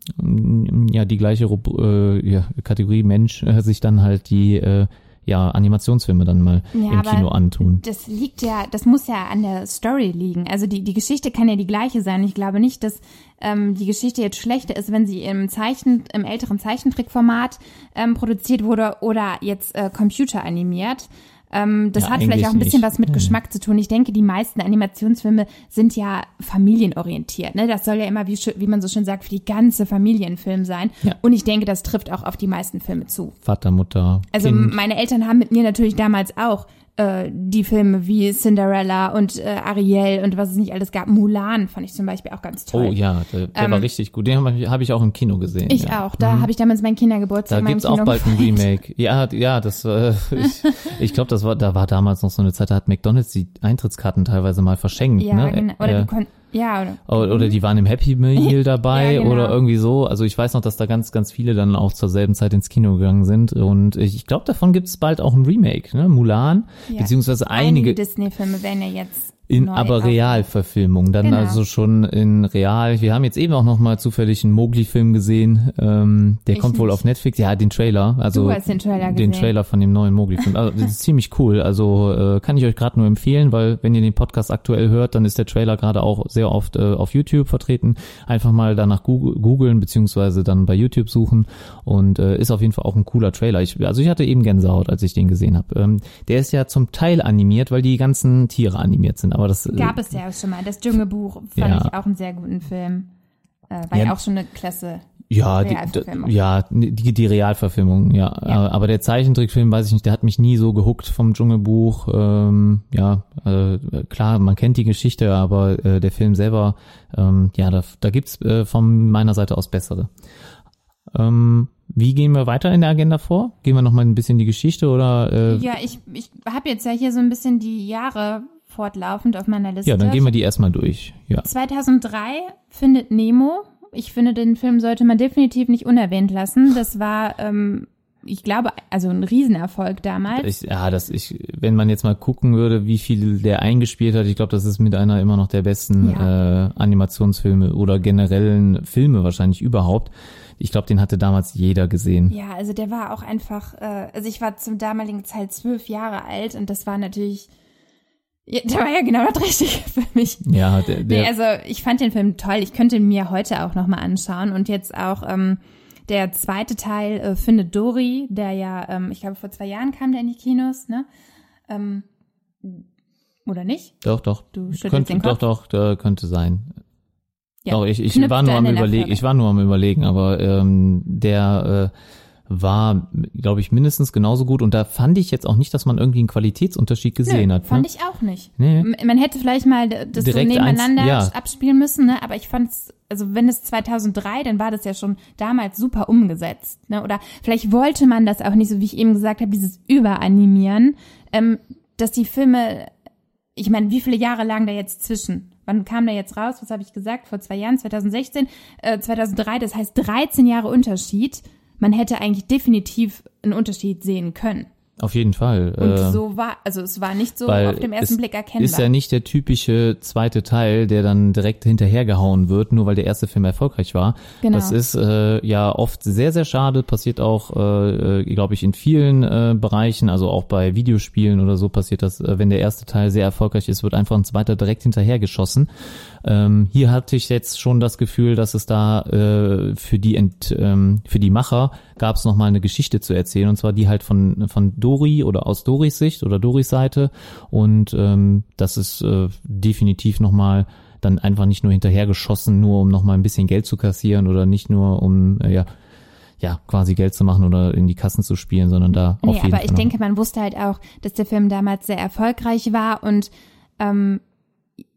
ja, die gleiche äh, ja, Kategorie Mensch äh, sich dann halt die äh, ja Animationsfilme dann mal Ja, im Kino antun. Das liegt ja, das muss ja an der Story liegen. Also die, die Geschichte kann ja die gleiche sein. Ich glaube nicht, dass ähm, die Geschichte jetzt schlechter ist, wenn sie im Zeichen, im älteren Zeichentrickformat ähm, produziert wurde oder jetzt äh, computeranimiert. Ähm, das Ja, hat vielleicht auch ein bisschen nicht. was mit Geschmack zu tun. Ich denke, die meisten Animationsfilme sind ja familienorientiert. Ne? Das soll ja immer, wie, wie man so schön sagt, für die ganze Familie ein Film sein. Ja. Und ich denke, das trifft auch auf die meisten Filme zu. Vater, Mutter, Also Kind. meine Eltern haben mit mir natürlich damals auch äh, die Filme wie Cinderella und äh, Ariel und was es nicht alles gab. Mulan fand ich zum Beispiel auch ganz toll. Oh ja, der, der war richtig gut. Den habe ich, hab ich auch im Kino gesehen. Ich ja. auch. Da habe ich damals meinen Kindergeburtstag Da gibt's auch Kino bald ein. Remake. Ja, ja, das äh, ich, ich glaube, das war da war damals noch so eine Zeit, da hat McDonald's die Eintrittskarten teilweise mal verschenkt, Ja, ne? genau. Oder Äh, die kon ja, oder oder, oder die waren im Happy Meal dabei Ja, genau. oder irgendwie so. Also ich weiß noch, dass da ganz, ganz viele dann auch zur selben Zeit ins Kino gegangen sind. Und ich, glaube, davon gibt's bald auch ein Remake, ne? Mulan, Ja. beziehungsweise einige einige Disney-Filme werden ja jetzt in neu aber Realverfilmung, dann Genau. also schon in Real. Wir haben jetzt eben auch noch mal zufällig einen Mowgli-Film gesehen. Ähm, der Ich kommt wohl nicht. auf Netflix. Ja, den Trailer. Also Du hast den Trailer den gesehen. Trailer von dem neuen Mowgli-Film. Also das ist ziemlich cool. Also äh, kann ich euch gerade nur empfehlen, weil wenn ihr den Podcast aktuell hört, dann ist der Trailer gerade auch sehr oft äh, auf YouTube vertreten. Einfach mal danach googeln beziehungsweise dann bei YouTube suchen und äh, ist auf jeden Fall auch ein cooler Trailer. Ich, also ich hatte eben Gänsehaut, als ich den gesehen habe. Ähm, der ist ja zum Teil animiert, weil die ganzen Tiere animiert sind. Aber das äh, Gab es ja auch schon mal. Das Dschungelbuch fand Ja. ich auch einen sehr guten Film. Äh, war Ja. ja auch schon eine klasse. Ja, die, ja, die, die Realverfilmung, ja. Ja. Äh, Aber der Zeichentrickfilm, weiß ich nicht, der hat mich nie so gehuckt vom Dschungelbuch. Ähm, ja, äh, klar, man kennt die Geschichte, aber äh, der Film selber, ähm, ja, da, da gibt's äh, von meiner Seite aus bessere. Ähm, wie gehen wir weiter in der Agenda vor? Gehen wir noch mal ein bisschen die Geschichte oder? Äh, ja, Ja, ich, ich habe jetzt ja hier so ein bisschen die Jahre fortlaufend auf meiner Liste. ja, dann gehen wir die erstmal durch. Ja. 2003 findet Nemo. Ich finde, den Film sollte man definitiv nicht unerwähnt lassen. Das war, ähm, ich glaube, also ein Riesenerfolg damals. Ich, ja, das ich, wenn man jetzt mal gucken würde, wie viel der eingespielt hat, ich glaube, das ist mit einer immer noch der besten äh, Animationsfilme oder generellen Filme wahrscheinlich überhaupt. Ich glaube, den hatte damals jeder gesehen. ja, also der war auch einfach, äh, also ich war zum damaligen Zeit zwölf Jahre alt und das war natürlich, ja, der war ja genau das Richtige für mich. Ja, der, der Nee, also ich fand den Film toll. Ich könnte ihn mir heute auch nochmal anschauen. Und jetzt auch ähm, der zweite Teil, äh, Findet Dory, der ja, ähm, ich glaube, vor zwei Jahren kam der in die Kinos, ne? Ähm, oder nicht? doch, doch. Du schüttelst könnte, den doch, Kopf. doch, der könnte sein. Ja. Doch, ich, ich war nur am überlegen, ich war nur am überlegen, aber ähm, der äh, war, glaube ich, mindestens genauso gut und da fand ich jetzt auch nicht, dass man irgendwie einen Qualitätsunterschied gesehen Nö, hat. fand ne? ich auch nicht. Nee. Man hätte vielleicht mal das so Direkt nebeneinander eins- ja. abspielen müssen, ne? aber ich fand's, also wenn es 2003, dann war das ja schon damals super umgesetzt. Ne? Oder vielleicht wollte man das auch nicht, so wie ich eben gesagt habe, dieses Überanimieren, ähm, dass die Filme, ich meine, wie viele Jahre lagen da jetzt zwischen? Wann kam der jetzt raus? Was habe ich gesagt? Vor zwei Jahren, 2016, äh, 2003, das heißt 13 Jahre Unterschied. Man hätte eigentlich definitiv einen Unterschied sehen können. Auf jeden Fall. Und äh, so war, also es war nicht so auf dem ersten Blick erkennbar. Ist ja nicht der typische zweite Teil, der dann direkt hinterhergehauen wird, nur weil der erste Film erfolgreich war. Genau. Das ist äh, ja oft sehr, sehr schade, passiert auch, äh, äh, glaube ich, in vielen äh, Bereichen, also auch bei Videospielen oder so passiert das, äh, wenn der erste Teil sehr erfolgreich ist, wird einfach ein zweiter direkt hinterhergeschossen. Ähm, hier hatte ich jetzt schon das Gefühl, dass es da äh, für die Ent, ähm, für die Macher gab es noch mal eine Geschichte zu erzählen und zwar die halt von von Dori oder aus Doris Sicht oder Doris Seite. Und ähm, das ist äh, definitiv noch mal dann einfach nicht nur hinterhergeschossen, nur um noch mal ein bisschen Geld zu kassieren oder nicht nur um äh, ja ja quasi Geld zu machen oder in die Kassen zu spielen, sondern da auf Nee, jeden aber Fall ich noch- denke, man wusste halt auch, dass der Film damals sehr erfolgreich war und ähm,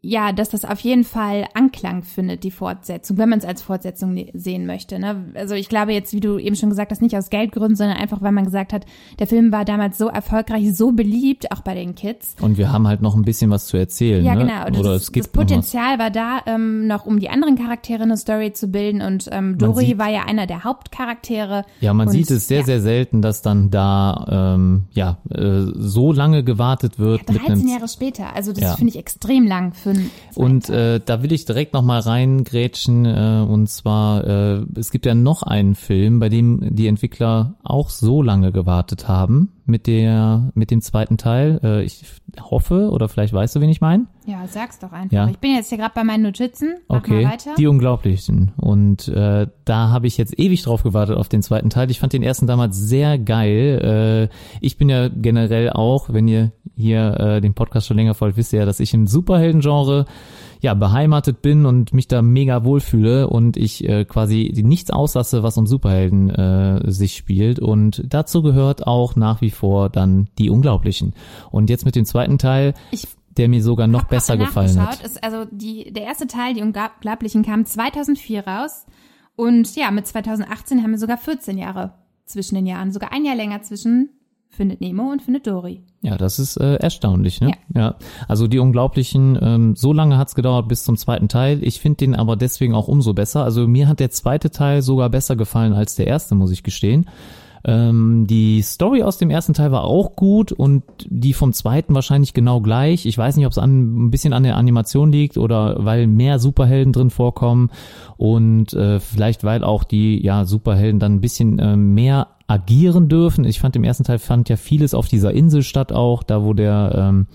ja, dass das auf jeden Fall Anklang findet, die Fortsetzung, wenn man es als Fortsetzung ne- sehen möchte. Ne? Also ich glaube jetzt, wie du eben schon gesagt hast, nicht aus Geldgründen, sondern einfach, weil man gesagt hat, der Film war damals so erfolgreich, so beliebt, auch bei den Kids. und wir haben halt noch ein bisschen was zu erzählen. Ja, ne? genau. Oder das, es gibt das. Potenzial war da, ähm, noch um die anderen Charaktere eine Story zu bilden. Und ähm, Dory sieht- war ja einer der Hauptcharaktere. Ja, man Und, sieht es sehr, ja. sehr selten, dass dann da ähm, ja äh, so lange gewartet wird mit 13 einem Jahre später. Also das Ja. finde ich extrem lang für schönen. Und äh, da will ich direkt nochmal reingrätschen. Äh, und zwar, äh, es gibt ja noch einen Film, bei dem die Entwickler auch so lange gewartet haben mit der mit dem zweiten Teil. Äh, ich hoffe, oder vielleicht weißt du, wen ich meine. Ja, sag's doch einfach. Ja. Ich bin jetzt hier gerade bei meinen Notizen. Mach Okay, die Unglaublichen. Und äh, da habe ich jetzt ewig drauf gewartet auf den zweiten Teil. Ich fand den ersten damals sehr geil. Äh, ich bin ja generell auch, wenn ihr hier äh, den Podcast schon länger folgt, wisst ihr ja, dass ich im Superhelden-Genre ja beheimatet bin und mich da mega wohlfühle und ich äh, quasi nichts auslasse, was um Superhelden äh, sich spielt. Und dazu gehört auch nach wie vor dann die Unglaublichen. Und jetzt mit dem zweiten Teil, Ich der mir sogar noch hab besser gefallen hat. Ist also die, der erste Teil, die Unglaublichen, kam 2004 raus. Und ja, mit 2018 haben wir sogar 14 Jahre zwischen den Jahren. Sogar ein Jahr länger zwischen Findet Nemo und Findet Dory. Ja, das ist äh, erstaunlich, ne? Ja. Also die Unglaublichen, ähm, so lange hat's gedauert bis zum zweiten Teil. Ich finde den aber deswegen auch umso besser. Also mir hat der zweite Teil sogar besser gefallen als der erste, muss ich gestehen. Ähm, die Story aus dem ersten Teil war auch gut und die vom zweiten wahrscheinlich genau gleich. Ich weiß nicht, ob es ein bisschen an der Animation liegt oder weil mehr Superhelden drin vorkommen und äh, vielleicht weil auch die ja Superhelden dann ein bisschen äh, mehr agieren dürfen. Ich fand im ersten Teil fand ja vieles auf dieser Insel statt auch, da wo der ähm,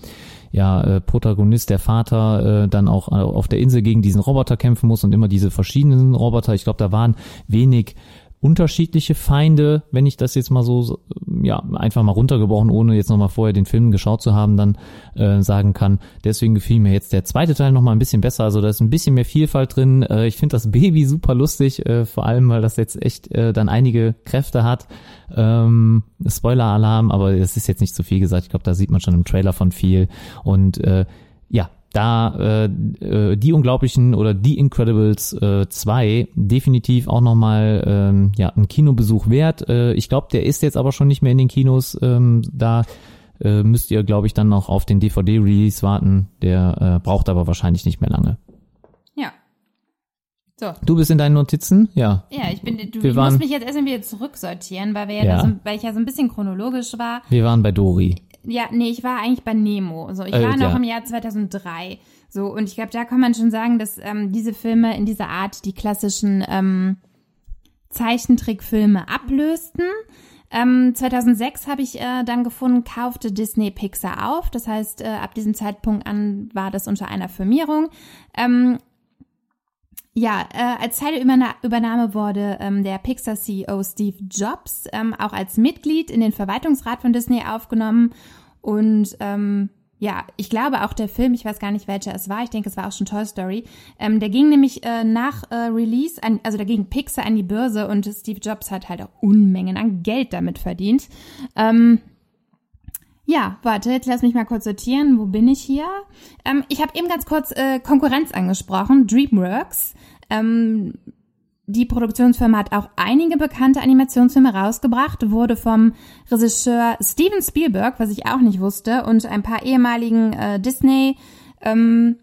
ja, äh, Protagonist, der Vater, äh, dann auch äh, auf der Insel gegen diesen Roboter kämpfen muss und immer diese verschiedenen Roboter. Ich glaube, da waren wenig unterschiedliche Feinde, wenn ich das jetzt mal so, ja, einfach mal runtergebrochen, ohne jetzt nochmal vorher den Film geschaut zu haben, dann äh, sagen kann. Deswegen gefiel mir jetzt der zweite Teil nochmal ein bisschen besser. Also da ist ein bisschen mehr Vielfalt drin. Äh, ich finde das Baby super lustig, äh, vor allem, weil das jetzt echt äh, dann einige Kräfte hat. Ähm, Spoiler-Alarm, aber das ist jetzt nicht zu viel gesagt. Ich glaube, da sieht man schon im Trailer von viel. Und äh, ja, da äh, äh, die Unglaublichen oder die Incredibles äh, 2 definitiv auch nochmal ähm, ja, ein Kinobesuch wert. Äh, ich glaube, der ist jetzt aber schon nicht mehr in den Kinos. Ähm, da äh, müsst ihr, glaube ich, dann noch auf den DVD-Release warten. Der äh, braucht aber wahrscheinlich nicht mehr lange. Ja. So. Du bist in deinen Notizen? Ja. Ja, ich bin, du Wir waren- muss mich jetzt erstmal wieder zurücksortieren, weil wir ja, Ja. So, weil ich ja so ein bisschen chronologisch war. Wir waren bei Dori. Ja, nee, ich war eigentlich bei Nemo. So, ich Äh, war noch ja. im Jahr 2003. So, und ich glaube, da kann man schon sagen, dass ähm, diese Filme in dieser Art die klassischen ähm, Zeichentrickfilme ablösten. Ähm, 2006 habe ich äh, dann gefunden, kaufte Disney Pixar auf. Das heißt, äh, ab diesem Zeitpunkt an war das unter einer Firmierung. Ähm, ja, äh, als Teil der Überna Übernahme wurde ähm, der Pixar-CEO Steve Jobs ähm, auch als Mitglied in den Verwaltungsrat von Disney aufgenommen. Und ähm, ja, ich glaube auch der Film, ich weiß gar nicht, welcher es war, ich denke, es war auch schon Toy Story, ähm, der ging nämlich äh, nach äh, Release, an, also da ging Pixar an die Börse und Steve Jobs hat halt auch Unmengen an Geld damit verdient. Ähm, ja, warte, jetzt lass mich mal kurz sortieren. Wo bin ich hier? Ähm, ich habe eben ganz kurz äh, Konkurrenz angesprochen, DreamWorks. Ähm, die Produktionsfirma hat auch einige bekannte Animationsfilme rausgebracht, wurde vom Regisseur Steven Spielberg, was ich auch nicht wusste, und ein paar ehemaligen äh, Disney ähm,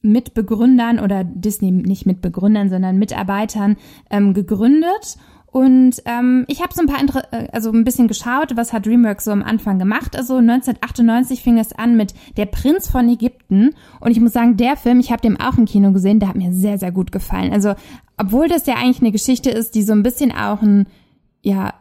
Mitbegründern oder Disney nicht Mitbegründern, sondern Mitarbeitern ähm, gegründet. Und ähm, ich habe so ein paar, Inter äh, also ein bisschen geschaut, was hat DreamWorks so am Anfang gemacht. Also 1998 fing es an mit Der Prinz von Ägypten. Und ich muss sagen, der Film, ich habe den auch im Kino gesehen, der hat mir sehr, sehr gut gefallen. Also obwohl das ja eigentlich eine Geschichte ist, die so ein bisschen auch ein, ja,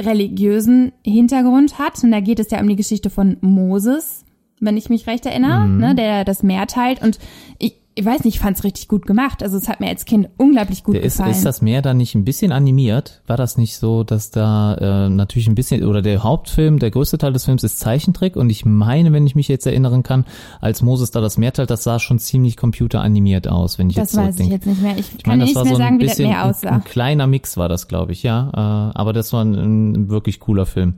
religiösen Hintergrund hat. Und da geht es ja um die Geschichte von Moses, wenn ich mich recht erinnere, ne, der das Meer teilt. Und ich, ich weiß nicht, ich fand es richtig gut gemacht. Also es hat mir als Kind unglaublich gut Der ist, gefallen. ist das Meer da nicht ein bisschen animiert? War das nicht so, dass da äh, natürlich ein bisschen, oder der Hauptfilm, der größte Teil des Films ist Zeichentrick und ich meine, wenn ich mich jetzt erinnern kann, als Moses da das Meer teilt, das sah schon ziemlich computeranimiert aus, wenn ich das jetzt weiß ich jetzt nicht mehr. Ich, Ich kann meine, das nicht mehr so ein sagen, wie das bisschen Meer ein, aussah. ein kleiner Mix war das, glaube ich, ja. Äh, aber das war ein, ein wirklich cooler Film.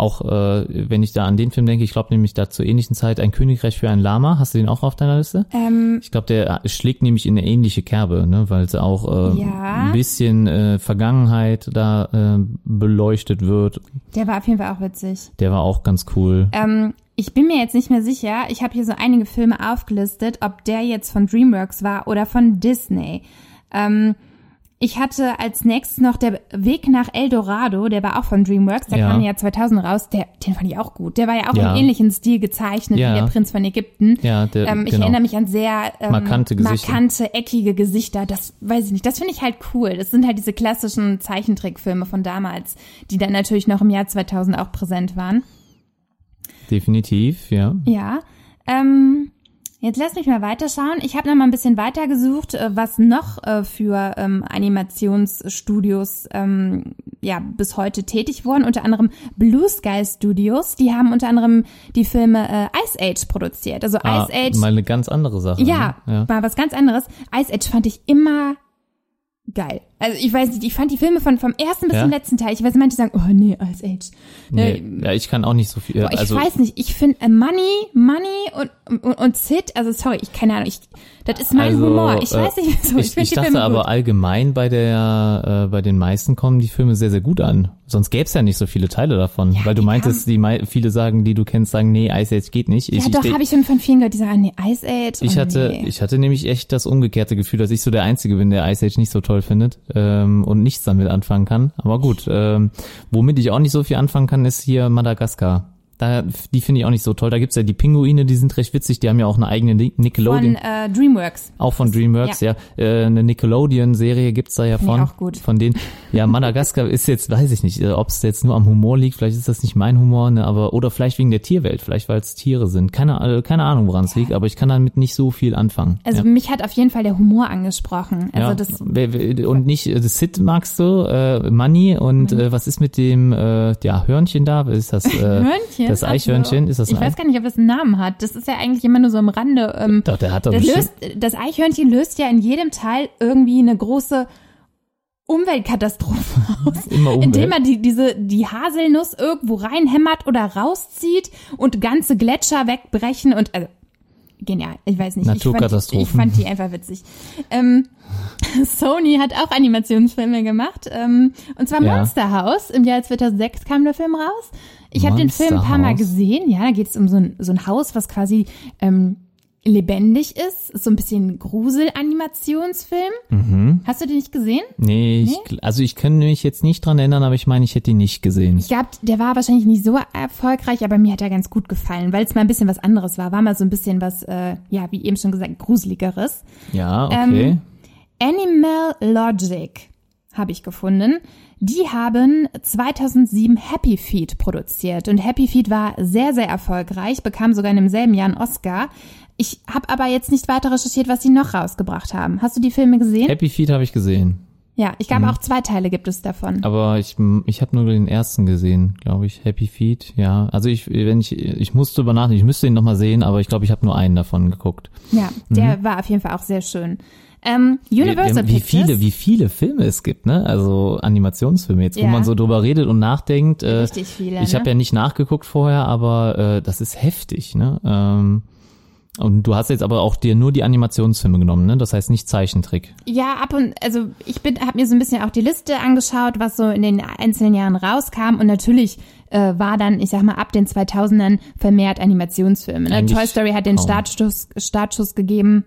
Auch äh, wenn ich da an den Film denke, ich glaube nämlich da zur ähnlichen Zeit ein Königreich für ein Lama. Hast du den auch auf deiner Liste? Ähm, Ich glaube, der schlägt nämlich in eine ähnliche Kerbe, ne, weil es auch äh, Ja. ein bisschen äh, Vergangenheit da äh, beleuchtet wird. der war auf jeden Fall auch witzig. Der war auch ganz cool. Ähm, ich bin mir jetzt nicht mehr sicher. Ich habe hier so einige Filme aufgelistet, ob der jetzt von DreamWorks war oder von Disney. Ähm, Ich hatte als nächstes noch der Weg nach El Dorado, der war auch von DreamWorks, der Ja. kam ja 2000 raus, der, den fand ich auch gut. Der war ja auch Ja. im ähnlichen Stil gezeichnet Ja. wie der Prinz von Ägypten. Ja, der- ähm, ich genau. erinnere mich an sehr ähm, Markante Gesichter. markante, eckige Gesichter. Das weiß ich nicht. Das finde ich halt cool. Das sind halt diese klassischen Zeichentrickfilme von damals, die dann natürlich noch im Jahr 2000 auch präsent waren. Definitiv, ja. Ja. Ähm, jetzt lass mich mal weiterschauen. Ich habe noch mal ein bisschen weitergesucht, äh, was noch äh, für ähm, Animationsstudios ähm, ja bis heute tätig wurden. Unter anderem Blue Sky Studios. Die haben unter anderem die Filme äh, Ice Age produziert. Also Ah, Ice Age. mal eine ganz andere Sache. Ja, ne? ja. war was ganz anderes. Ice Age fand ich immer geil. Also ich weiß nicht, ich fand die Filme von vom ersten bis Ja? zum letzten Teil. Ich weiß, manche sagen, oh nee, Ice Age. Nee, Ne, ja, ich kann auch nicht so viel. Boah, ich also, weiß nicht, ich finde äh, Money, Money und, und, und Sid, also sorry, ich keine Ahnung, ich, das ist mein also, Humor. Ich äh, weiß nicht, wieso. Ich, Ich, ich die dachte Filme aber gut. allgemein bei der, äh, bei den meisten kommen die Filme sehr, sehr gut an. Sonst gäbe es ja nicht so viele Teile davon. weil du meintest, die mei- viele sagen, die du kennst, sagen, nee, Ice Age geht nicht. Ja, ich, doch, ich, habe ich schon von vielen gehört, die sagen, nee, Ice Age. ich oh, hatte, nee. ich hatte nämlich echt das umgekehrte Gefühl, dass ich so der Einzige bin, der Ice Age nicht so toll findet ähm, und nichts damit anfangen kann. Aber gut, ähm, womit ich auch nicht so viel anfangen kann, ist hier Madagaskar. Da, die finde ich auch nicht so toll. Da gibt's ja die Pinguine, die sind recht witzig. Die haben ja auch eine eigene Ni- Nickelodeon. von äh, DreamWorks. Auch von DreamWorks, ja. Äh, eine Nickelodeon-Serie gibt's da ja von. auch gut. Von denen. Ja, Madagaskar ist jetzt, weiß ich nicht, ob es jetzt nur am Humor liegt, vielleicht ist das nicht mein Humor, ne, aber oder vielleicht wegen der Tierwelt, vielleicht weil es Tiere sind. Keine, äh, keine Ahnung, woran es liegt, aber ich kann damit nicht so viel anfangen. Also ja. mich hat auf jeden Fall der Humor angesprochen. Also ja. das und nicht äh, das Sid magst du, äh, Money und äh, was ist mit dem äh, ja Hörnchen da? Was ist das? Äh, Hörnchen. Das Eichhörnchen, so. ist das Ich ein weiß gar nicht, ob das einen Namen hat. Das ist ja eigentlich immer nur so am Rande. Ähm, Doch, der hat doch das, löst, das Eichhörnchen löst ja in jedem Teil irgendwie eine große Umweltkatastrophe aus. Immer Umwelt. Indem er die, diese, die Haselnuss irgendwo reinhämmert oder rauszieht und ganze Gletscher wegbrechen und, also, genial. Ich weiß nicht. Ich fand, Naturkatastrophen. ich fand die einfach witzig. Ähm, Sony hat auch Animationsfilme gemacht. Ähm, und zwar Ja. Monster House. Im Jahr 2006 kam der Film raus. Ich habe den Film ein paar Mal gesehen. Ja, da geht es um so ein, so ein Haus, was quasi ähm, lebendig ist. Ist so ein bisschen Grusel-Animationsfilm. Mhm. Hast du den nicht gesehen? Nee, ich, gl- also ich kann mich jetzt nicht dran erinnern, aber ich meine, ich hätte ihn nicht gesehen. Ich glaube, der war wahrscheinlich nicht so erfolgreich, aber mir hat er ganz gut gefallen, weil es mal ein bisschen was anderes war. War mal so ein bisschen was, äh, ja, wie eben schon gesagt, gruseligeres. Ja, okay. Ähm, Animal Logic habe ich gefunden. Die haben 2007 Happy Feet produziert und Happy Feet war sehr, sehr erfolgreich, bekam sogar in demselben Jahr einen Oscar. Ich habe aber jetzt nicht weiter recherchiert, was sie noch rausgebracht haben. Hast du die Filme gesehen? Happy Feet habe ich gesehen. ja, ich Mhm. glaube auch zwei Teile gibt es davon. Aber ich, ich habe nur den ersten gesehen, glaube ich. Happy Feet, ja. Also ich, wenn ich, ich musste über nachdenken, ich müsste ihn nochmal sehen, aber ich glaube, ich habe nur einen davon geguckt. Ja, der war auf jeden Fall auch sehr schön. Ähm, Universal wie, wie Pictures. viele, wie viele Filme es gibt, ne? Also Animationsfilme jetzt, wo Ja. man so drüber redet und nachdenkt. Äh, Richtig viele, Ich ne? habe ja nicht nachgeguckt vorher, aber äh, das ist heftig, ne? Ähm, und du hast jetzt aber auch dir nur die Animationsfilme genommen, ne? Das heißt nicht Zeichentrick. Ja, ab und also ich bin habe mir so ein bisschen auch die Liste angeschaut, was so in den einzelnen Jahren rauskam und natürlich äh, war dann, ich sag mal, ab den 2000ern vermehrt Animationsfilme. Ne? Toy Story hat den. Startschuss, Startschuss gegeben.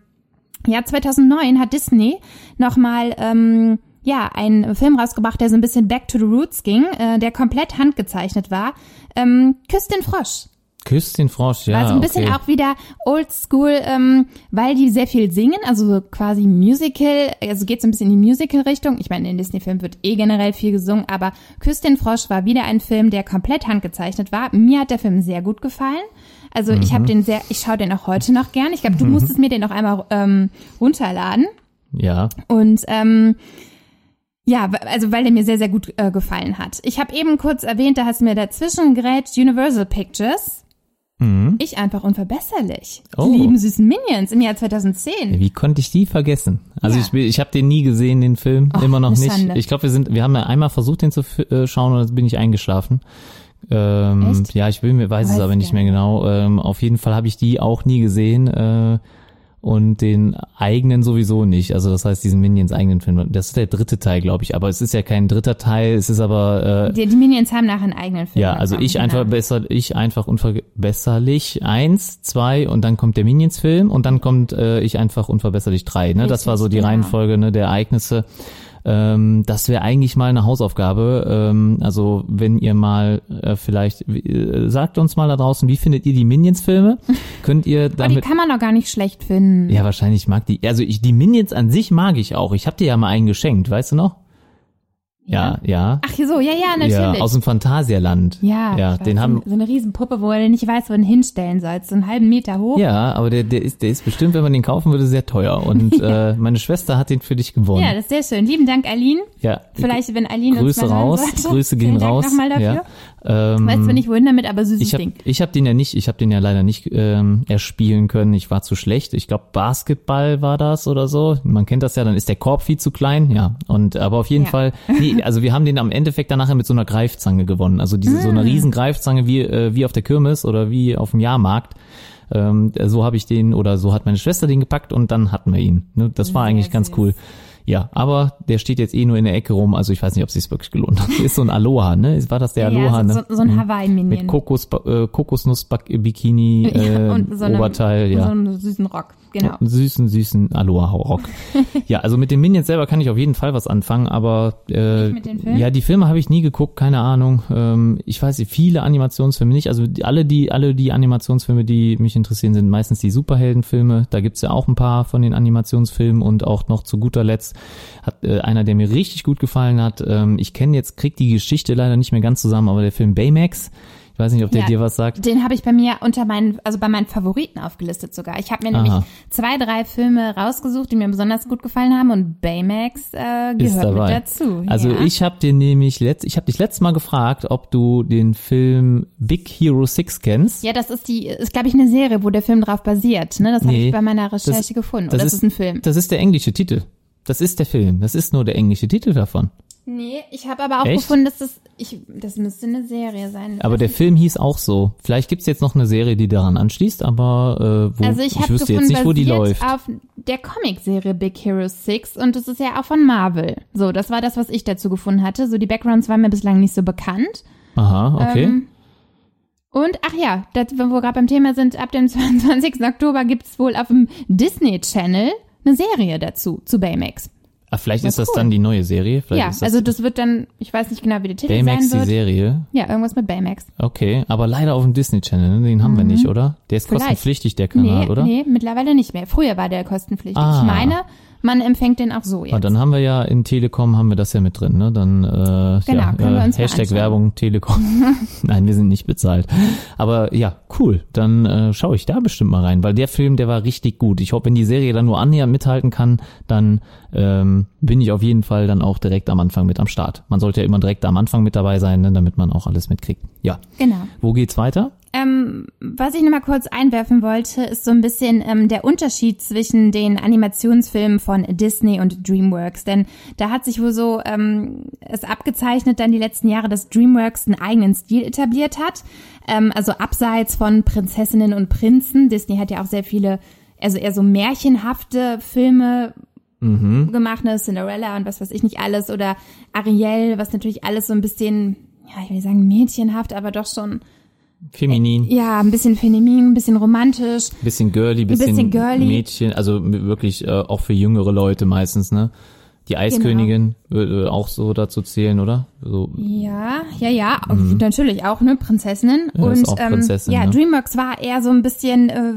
Ja, 2009 hat Disney nochmal ähm, ja einen Film rausgebracht, der so ein bisschen Back to the Roots ging, äh, der komplett handgezeichnet war. Ähm, Küss den Frosch. Küss den Frosch, ja. Also ein bisschen okay. auch wieder old school, ähm, weil die sehr viel singen, also so quasi Musical, also geht so ein bisschen in die Musical-Richtung. Ich meine, in Disney-Filmen wird eh generell viel gesungen, aber Küss den Frosch war wieder ein Film, der komplett handgezeichnet war. Mir hat der Film sehr gut gefallen. Also ich Mhm. habe den sehr, ich schaue den auch heute noch gern. Ich glaube, du musstest mir den noch einmal ähm, runterladen. Ja, Und ähm, ja, also weil der mir sehr, sehr gut äh, gefallen hat. Ich habe eben kurz erwähnt, da hast du mir dazwischen gerätscht, Universal Pictures. Ich einfach unverbesserlich. Mhm. Oh. Die lieben süßen Minions im Jahr 2010. wie konnte ich die vergessen? Also Ja. ich, ich habe den nie gesehen, den Film, Och, immer noch nicht. Schande. Ich glaube, wir sind, wir haben ja einmal versucht, den zu äh, schauen und dann bin ich eingeschlafen. Ähm, Echt? ja, ich will mir, weiß, es Weiß aber ich nicht mehr genau. Ähm, auf jeden Fall habe ich die auch nie gesehen äh, und den eigenen sowieso nicht. Also das heißt, diesen Minions eigenen Film. Das ist der dritte Teil, glaube ich. Aber es ist ja kein dritter Teil. Es ist aber äh, Die, die Minions haben nachher einen eigenen Film. ja, also ich einfach genau. besser, ich einfach unverbesserlich eins, zwei und dann kommt der Minions-Film und dann kommt äh, ich einfach unverbesserlich drei. Ne? Das Richtig, war so die genau. Reihenfolge ne, der Ereignisse. Ähm, das wäre eigentlich mal eine Hausaufgabe. Ähm, also wenn ihr mal äh, vielleicht, äh, sagt uns mal da draußen, wie findet ihr die Minions-Filme? Könnt ihr die damit... kann man doch gar nicht schlecht finden. Ja, wahrscheinlich mag die. Also ich, die Minions an sich mag ich auch. Ich hab dir ja mal einen geschenkt, weißt du noch? Ja, ja. Ach so, ja, ja, natürlich. ja, aus dem Phantasialand. Ja, ja den so, haben. so eine Riesenpuppe, wo er nicht weiß, wo er ihn hinstellen soll. So einen halben Meter hoch. Ja, aber der, der ist, der ist bestimmt, wenn man den kaufen würde, sehr teuer. Und äh, meine Schwester hat den für dich gewonnen. Ja, das ist sehr schön. Lieben Dank, Eileen. Ja. Vielleicht, wenn Eileen Grüße uns mal raus, sollte. Grüße gehen Dank raus. nochmal dafür. Ja. Ähm, Weißt du nicht, wohin damit, aber süßes ich habe Ding. ich hab den ja nicht, ich habe den ja leider nicht ähm, erspielen können. Ich war zu schlecht. Ich glaube Basketball war das oder so. Man kennt das ja, dann ist der Korb viel zu klein, ja. Und aber auf jeden Ja. Fall, nee, also wir haben den am Endeffekt dann nachher mit so einer Greifzange gewonnen. Also diese so Ah. eine riesen Greifzange wie äh, wie auf der Kirmes oder wie auf dem Jahrmarkt. Ähm, so habe ich den oder so hat meine Schwester den gepackt und dann hatten wir ihn. Ne? Das war Sehr eigentlich ganz süß. cool. Ja, aber der steht jetzt eh nur in der Ecke rum, also ich weiß nicht, ob es sich wirklich gelohnt hat. Ist so ein Aloha, ne? War das der Aloha, ja, so, ne? so, so ein Mhm. Hawaii-Minion. Mit Kokos, äh, Kokosnuss-Bikini, äh, Ja, und so einem- Oberteil, ja. So einen süßen Rock, genau. Einen süßen, süßen Aloha-Rock. ja, also mit den Minions selber kann ich auf jeden Fall was anfangen, aber äh, ja, die Filme habe ich nie geguckt, keine Ahnung. Ähm, ich weiß nicht, viele Animationsfilme nicht. Also die, alle die, alle die Animationsfilme, die mich interessieren, sind meistens die Superheldenfilme. Da gibt's ja auch ein paar von den Animationsfilmen und auch noch zu guter Letzt hat äh, einer, der mir richtig gut gefallen hat. Ähm, ich kenne jetzt, krieg die Geschichte leider nicht mehr ganz zusammen, aber der Film Baymax. Ich weiß nicht, ob der Ja. dir was sagt. Den habe ich bei mir unter meinen, also bei meinen Favoriten aufgelistet sogar. Ich habe mir Aha. nämlich zwei, drei Filme rausgesucht, die mir besonders gut gefallen haben und Baymax äh, ist gehört mit dazu. Also ja. ich habe dir nämlich letzt, ich habe dich letztes Mal gefragt, ob du den Film Big Hero 6 kennst. Ja, das ist die, ist glaube ich eine Serie, wo der Film drauf basiert. Ne? Das habe Nee, ich bei meiner Recherche gefunden. Oder das ist, ein Film. Das ist der englische Titel. Das ist der Film. Das ist nur der englische Titel davon. Nee, ich habe aber auch Echt? gefunden, dass das, ich, das müsste eine Serie sein. Aber der Film hieß auch so. Vielleicht gibt's jetzt noch eine Serie, die daran anschließt, aber äh, wo also ich, habe wüsste gefunden, jetzt nicht, wo die läuft. auf der Comicserie Big Hero 6 und das ist ja auch von Marvel. So, das war das, was ich dazu gefunden hatte. So, die Backgrounds waren mir bislang nicht so bekannt. Aha, okay. Ähm, und ach ja, das, wo wir gerade beim Thema sind, ab dem 22. Oktober gibt's wohl auf dem Disney Channel eine Serie dazu, zu Baymax. Ah, vielleicht ist das cool. dann die neue Serie. Vielleicht ja, das also das wird dann, ich weiß nicht genau, wie der Titel Baymax die sein wird. Serie. Ja, irgendwas mit Baymax. Okay, aber leider auf dem Disney Channel. Ne? Den haben wir nicht, oder? Der ist Mhm. Vielleicht. kostenpflichtig, der Kanal, nee, oder? nee, mittlerweile nicht mehr. Früher war der kostenpflichtig. Ah. Ich meine, man empfängt den auch so jetzt. Ah, dann haben wir ja in Telekom haben wir das ja mit drin, ne? Dann äh, Genau, ja, äh, uns mal Hashtag. Werbung Telekom. Nein, wir sind nicht bezahlt. Aber ja, cool. Dann äh, schaue ich da bestimmt mal rein, weil der Film, der war richtig gut. Ich hoffe, wenn die Serie dann nur annähernd mithalten kann, dann ähm, bin ich auf jeden Fall dann auch direkt am Anfang mit am Start. Man sollte ja immer direkt am Anfang mit dabei sein, ne, damit man auch alles mitkriegt. Ja. genau. Wo geht's weiter? Ähm, was ich noch mal kurz einwerfen wollte, ist so ein bisschen ähm, der Unterschied zwischen den Animationsfilmen von Disney und DreamWorks. Denn da hat sich wohl so ähm, es abgezeichnet dann die letzten Jahre, dass DreamWorks einen eigenen Stil etabliert hat. Ähm, also abseits von Prinzessinnen und Prinzen. Disney hat ja auch sehr viele, also eher so märchenhafte Filme gemacht, ne, Cinderella und was weiß ich nicht alles oder Ariel, was natürlich alles so ein bisschen, ja, ich will sagen mädchenhaft, aber doch schon Feminin, ja, ein bisschen feminin, ein bisschen romantisch. bisschen girly, bisschen, bisschen girly. Mädchen, also wirklich äh, auch für jüngere Leute meistens, ne? Die Eiskönigin würde auch so dazu zählen, oder? So, Ja, ja, ja, natürlich auch, ne, Prinzessinnen. Mhm. Ja, und auch Prinzessin, ähm, ja, ne? DreamWorks war eher so ein bisschen äh,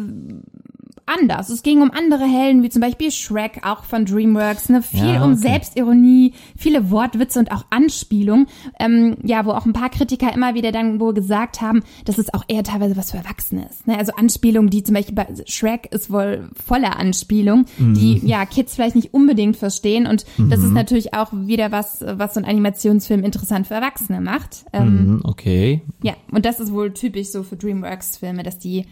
anders. Es ging um andere Helden, wie zum Beispiel Shrek, auch von DreamWorks, ne, viel Ja, um okay. Selbstironie, viele Wortwitze und auch Anspielung. Ähm, ja, wo auch ein paar Kritiker immer wieder dann wohl gesagt haben, dass es auch eher teilweise was für Erwachsene ist. Ne? Also Anspielung, die zum Beispiel bei Shrek ist wohl voller Anspielung, die Mhm. ja Kids vielleicht nicht unbedingt verstehen. Und das ist natürlich auch wieder was, was so ein Animationsfilm interessant für Erwachsene macht. Ähm, mhm, okay. ja, und das ist wohl typisch so für DreamWorks-Filme, dass die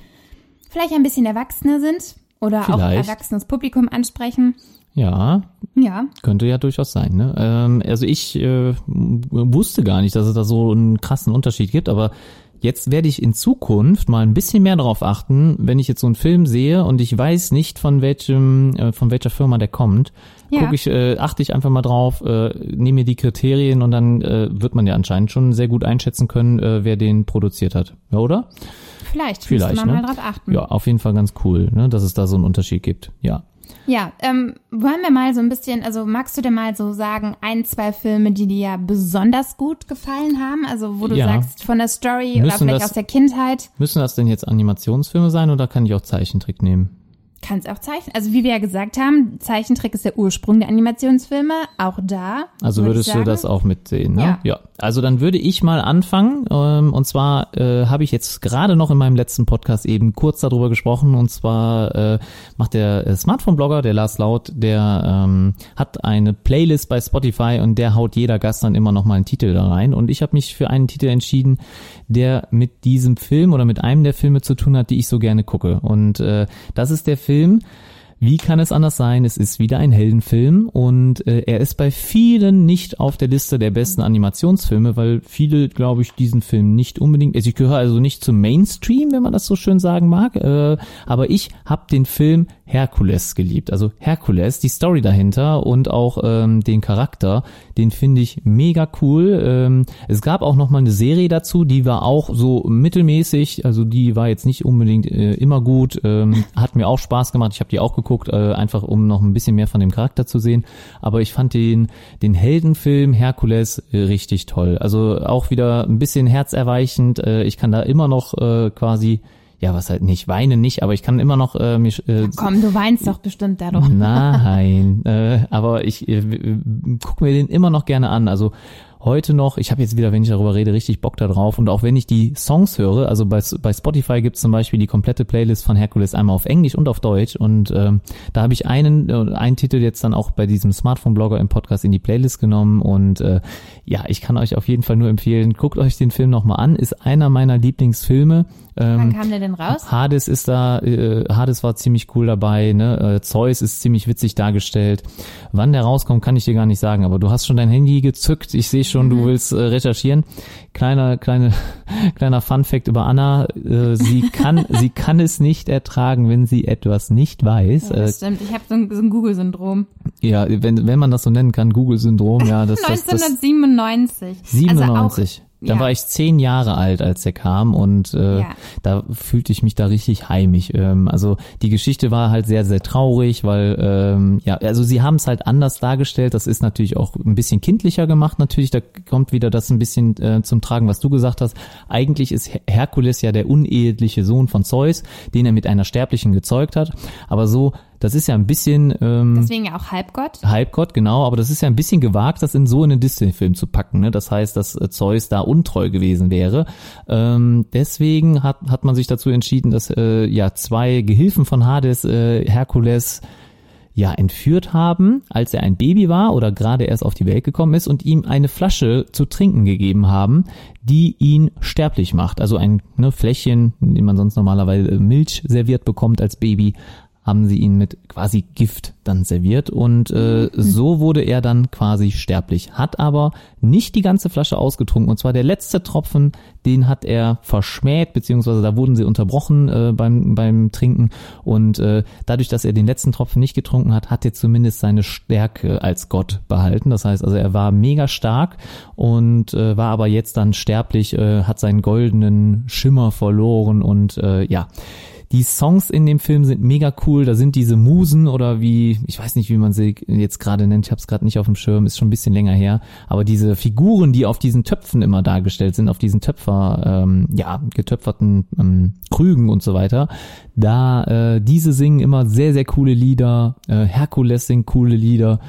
vielleicht ein bisschen erwachsener sind oder auch Vielleicht. erwachsenes Publikum ansprechen. Ja, Ja, könnte ja durchaus sein. Ne? Ähm, also ich äh, wusste gar nicht, dass es da so einen krassen Unterschied gibt, aber jetzt werde ich in Zukunft mal ein bisschen mehr darauf achten, wenn ich jetzt so einen Film sehe und ich weiß nicht von welchem, äh, von welcher Firma der kommt, Ja. gucke ich, äh, achte ich einfach mal drauf, äh, nehme mir die Kriterien und dann äh, wird man ja anscheinend schon sehr gut einschätzen können, äh, wer den produziert hat. Ja, oder? Vielleicht, Vielleicht, müsste man ne? mal drauf achten. Ja, auf jeden Fall ganz cool, ne, dass es da so einen Unterschied gibt. Ja. Ja, ähm, wollen wir mal so ein bisschen, also magst du denn mal so sagen, ein, zwei Filme, die dir ja besonders gut gefallen haben? Also wo du Ja. sagst, von der Story oder Müssen vielleicht das- aus der Kindheit. Müssen das denn jetzt Animationsfilme sein oder kann ich auch Zeichentrick nehmen? Kannst auch zeichnen. Also wie wir ja gesagt haben, Zeichentrick ist der Ursprung der Animationsfilme. Auch da. Also würde würdest du das auch mitsehen, ne? Ja. Also dann würde ich mal anfangen. Ähm, und zwar äh, habe ich jetzt gerade noch in meinem letzten Podcast eben kurz darüber gesprochen. Und zwar äh, macht der äh, Smartphone-Blogger, der Lars Laut, der ähm, hat eine Playlist bei Spotify und der haut jeder Gast dann immer noch mal einen Titel da rein. Und ich habe mich für einen Titel entschieden, der mit diesem Film oder mit einem der Filme zu tun hat, die ich so gerne gucke. Und äh, das ist der Film. Wie kann es anders sein? Es ist wieder ein Heldenfilm und äh, er ist bei vielen nicht auf der Liste der besten Animationsfilme, weil viele, glaube ich, diesen Film nicht unbedingt, also ich gehöre also nicht zum Mainstream, wenn man das so schön sagen mag, äh, aber ich habe den Film Herkules geliebt. Also Herkules, die Story dahinter und auch ähm, den Charakter, den finde ich mega cool. Ähm, es gab auch noch mal eine Serie dazu, die war auch so mittelmäßig, also die war jetzt nicht unbedingt äh, immer gut, ähm, hat mir auch Spaß gemacht. Ich habe die auch geguckt, äh, einfach um noch ein bisschen mehr von dem Charakter zu sehen. Aber ich fand den den Heldenfilm Herkules äh, richtig toll. Also auch wieder ein bisschen herzerweichend. Äh, ich kann da immer noch äh, quasi ja, was halt nicht, weinen nicht, aber ich kann immer noch äh, mich äh, Komm, du weinst doch bestimmt darum. Nein, äh, aber ich äh, gucke mir den immer noch gerne an. Also heute noch, ich habe jetzt wieder, wenn ich darüber rede, richtig Bock da drauf. Und auch wenn ich die Songs höre, also bei, bei Spotify gibt's zum Beispiel die komplette Playlist von Hercules einmal auf Englisch und auf Deutsch. Und ähm, da habe ich einen, äh, einen Titel jetzt dann auch bei diesem Smartphone-Blogger im Podcast in die Playlist genommen. Und äh, ja, ich kann euch auf jeden Fall nur empfehlen, guckt euch den Film nochmal an. Ist einer meiner Lieblingsfilme. Ähm, Wann kam der denn raus? Hades ist da, äh, Hades war ziemlich cool dabei, ne? Äh, Zeus ist ziemlich witzig dargestellt. Wann der rauskommt, kann ich dir gar nicht sagen, aber du hast schon dein Handy gezückt. Ich sehe schon, du willst äh, recherchieren. Kleiner, kleine, kleiner Fun Fact über Anna: äh, Sie kann, sie kann es nicht ertragen, wenn sie etwas nicht weiß. Ja, Äh, das stimmt, ich habe so ein, so ein Google-Syndrom. ja, wenn wenn man das so nennen kann, Google-Syndrom, ja, das, das, das 1997. 97. Dann ja. war ich zehn Jahre alt, als der kam und äh, Ja. da fühlte ich mich da richtig heimisch. Ähm, also die Geschichte war halt sehr, sehr traurig, weil ähm, ja, also sie haben es halt anders dargestellt. Das ist natürlich auch ein bisschen kindlicher gemacht. Natürlich, da kommt wieder das ein bisschen äh, zum Tragen, was du gesagt hast. Eigentlich ist Her Herkules ja der uneheliche Sohn von Zeus, den er mit einer Sterblichen gezeugt hat. Aber so, das ist ja ein bisschen ähm, Deswegen ja auch Halbgott. Halbgott, genau, aber das ist ja ein bisschen gewagt, das in so einen Disney-Film zu packen. Ne? Das heißt, dass äh, Zeus da untreu gewesen wäre. Ähm, deswegen hat, hat man sich dazu entschieden, dass äh, ja zwei Gehilfen von Hades, äh, Herkules, ja entführt haben, als er ein Baby war oder gerade erst auf die Welt gekommen ist und ihm eine Flasche zu trinken gegeben haben, die ihn sterblich macht. Also ein ne, Fläschchen, in dem man sonst normalerweise äh, Milch serviert bekommt als Baby, haben sie ihn mit quasi Gift dann serviert und äh, so wurde er dann quasi sterblich. Hat aber nicht die ganze Flasche ausgetrunken und zwar der letzte Tropfen, den hat er verschmäht beziehungsweise da wurden sie unterbrochen äh, beim beim Trinken und äh, dadurch, dass er den letzten Tropfen nicht getrunken hat, hat er zumindest seine Stärke als Gott behalten. Das heißt also, er war mega stark und äh, war aber jetzt dann sterblich, äh, hat seinen goldenen Schimmer verloren und äh, ja. Die Songs in dem Film sind mega cool. Da sind diese Musen oder wie, ich weiß nicht, wie man sie jetzt gerade nennt. Ich habe es gerade nicht auf dem Schirm, ist schon ein bisschen länger her. Aber diese Figuren, die auf diesen Töpfen immer dargestellt sind, auf diesen Töpfer, ähm, ja, getöpferten ähm, Krügen und so weiter, da äh, diese singen immer sehr, sehr coole Lieder. Äh, Herkules singt coole Lieder.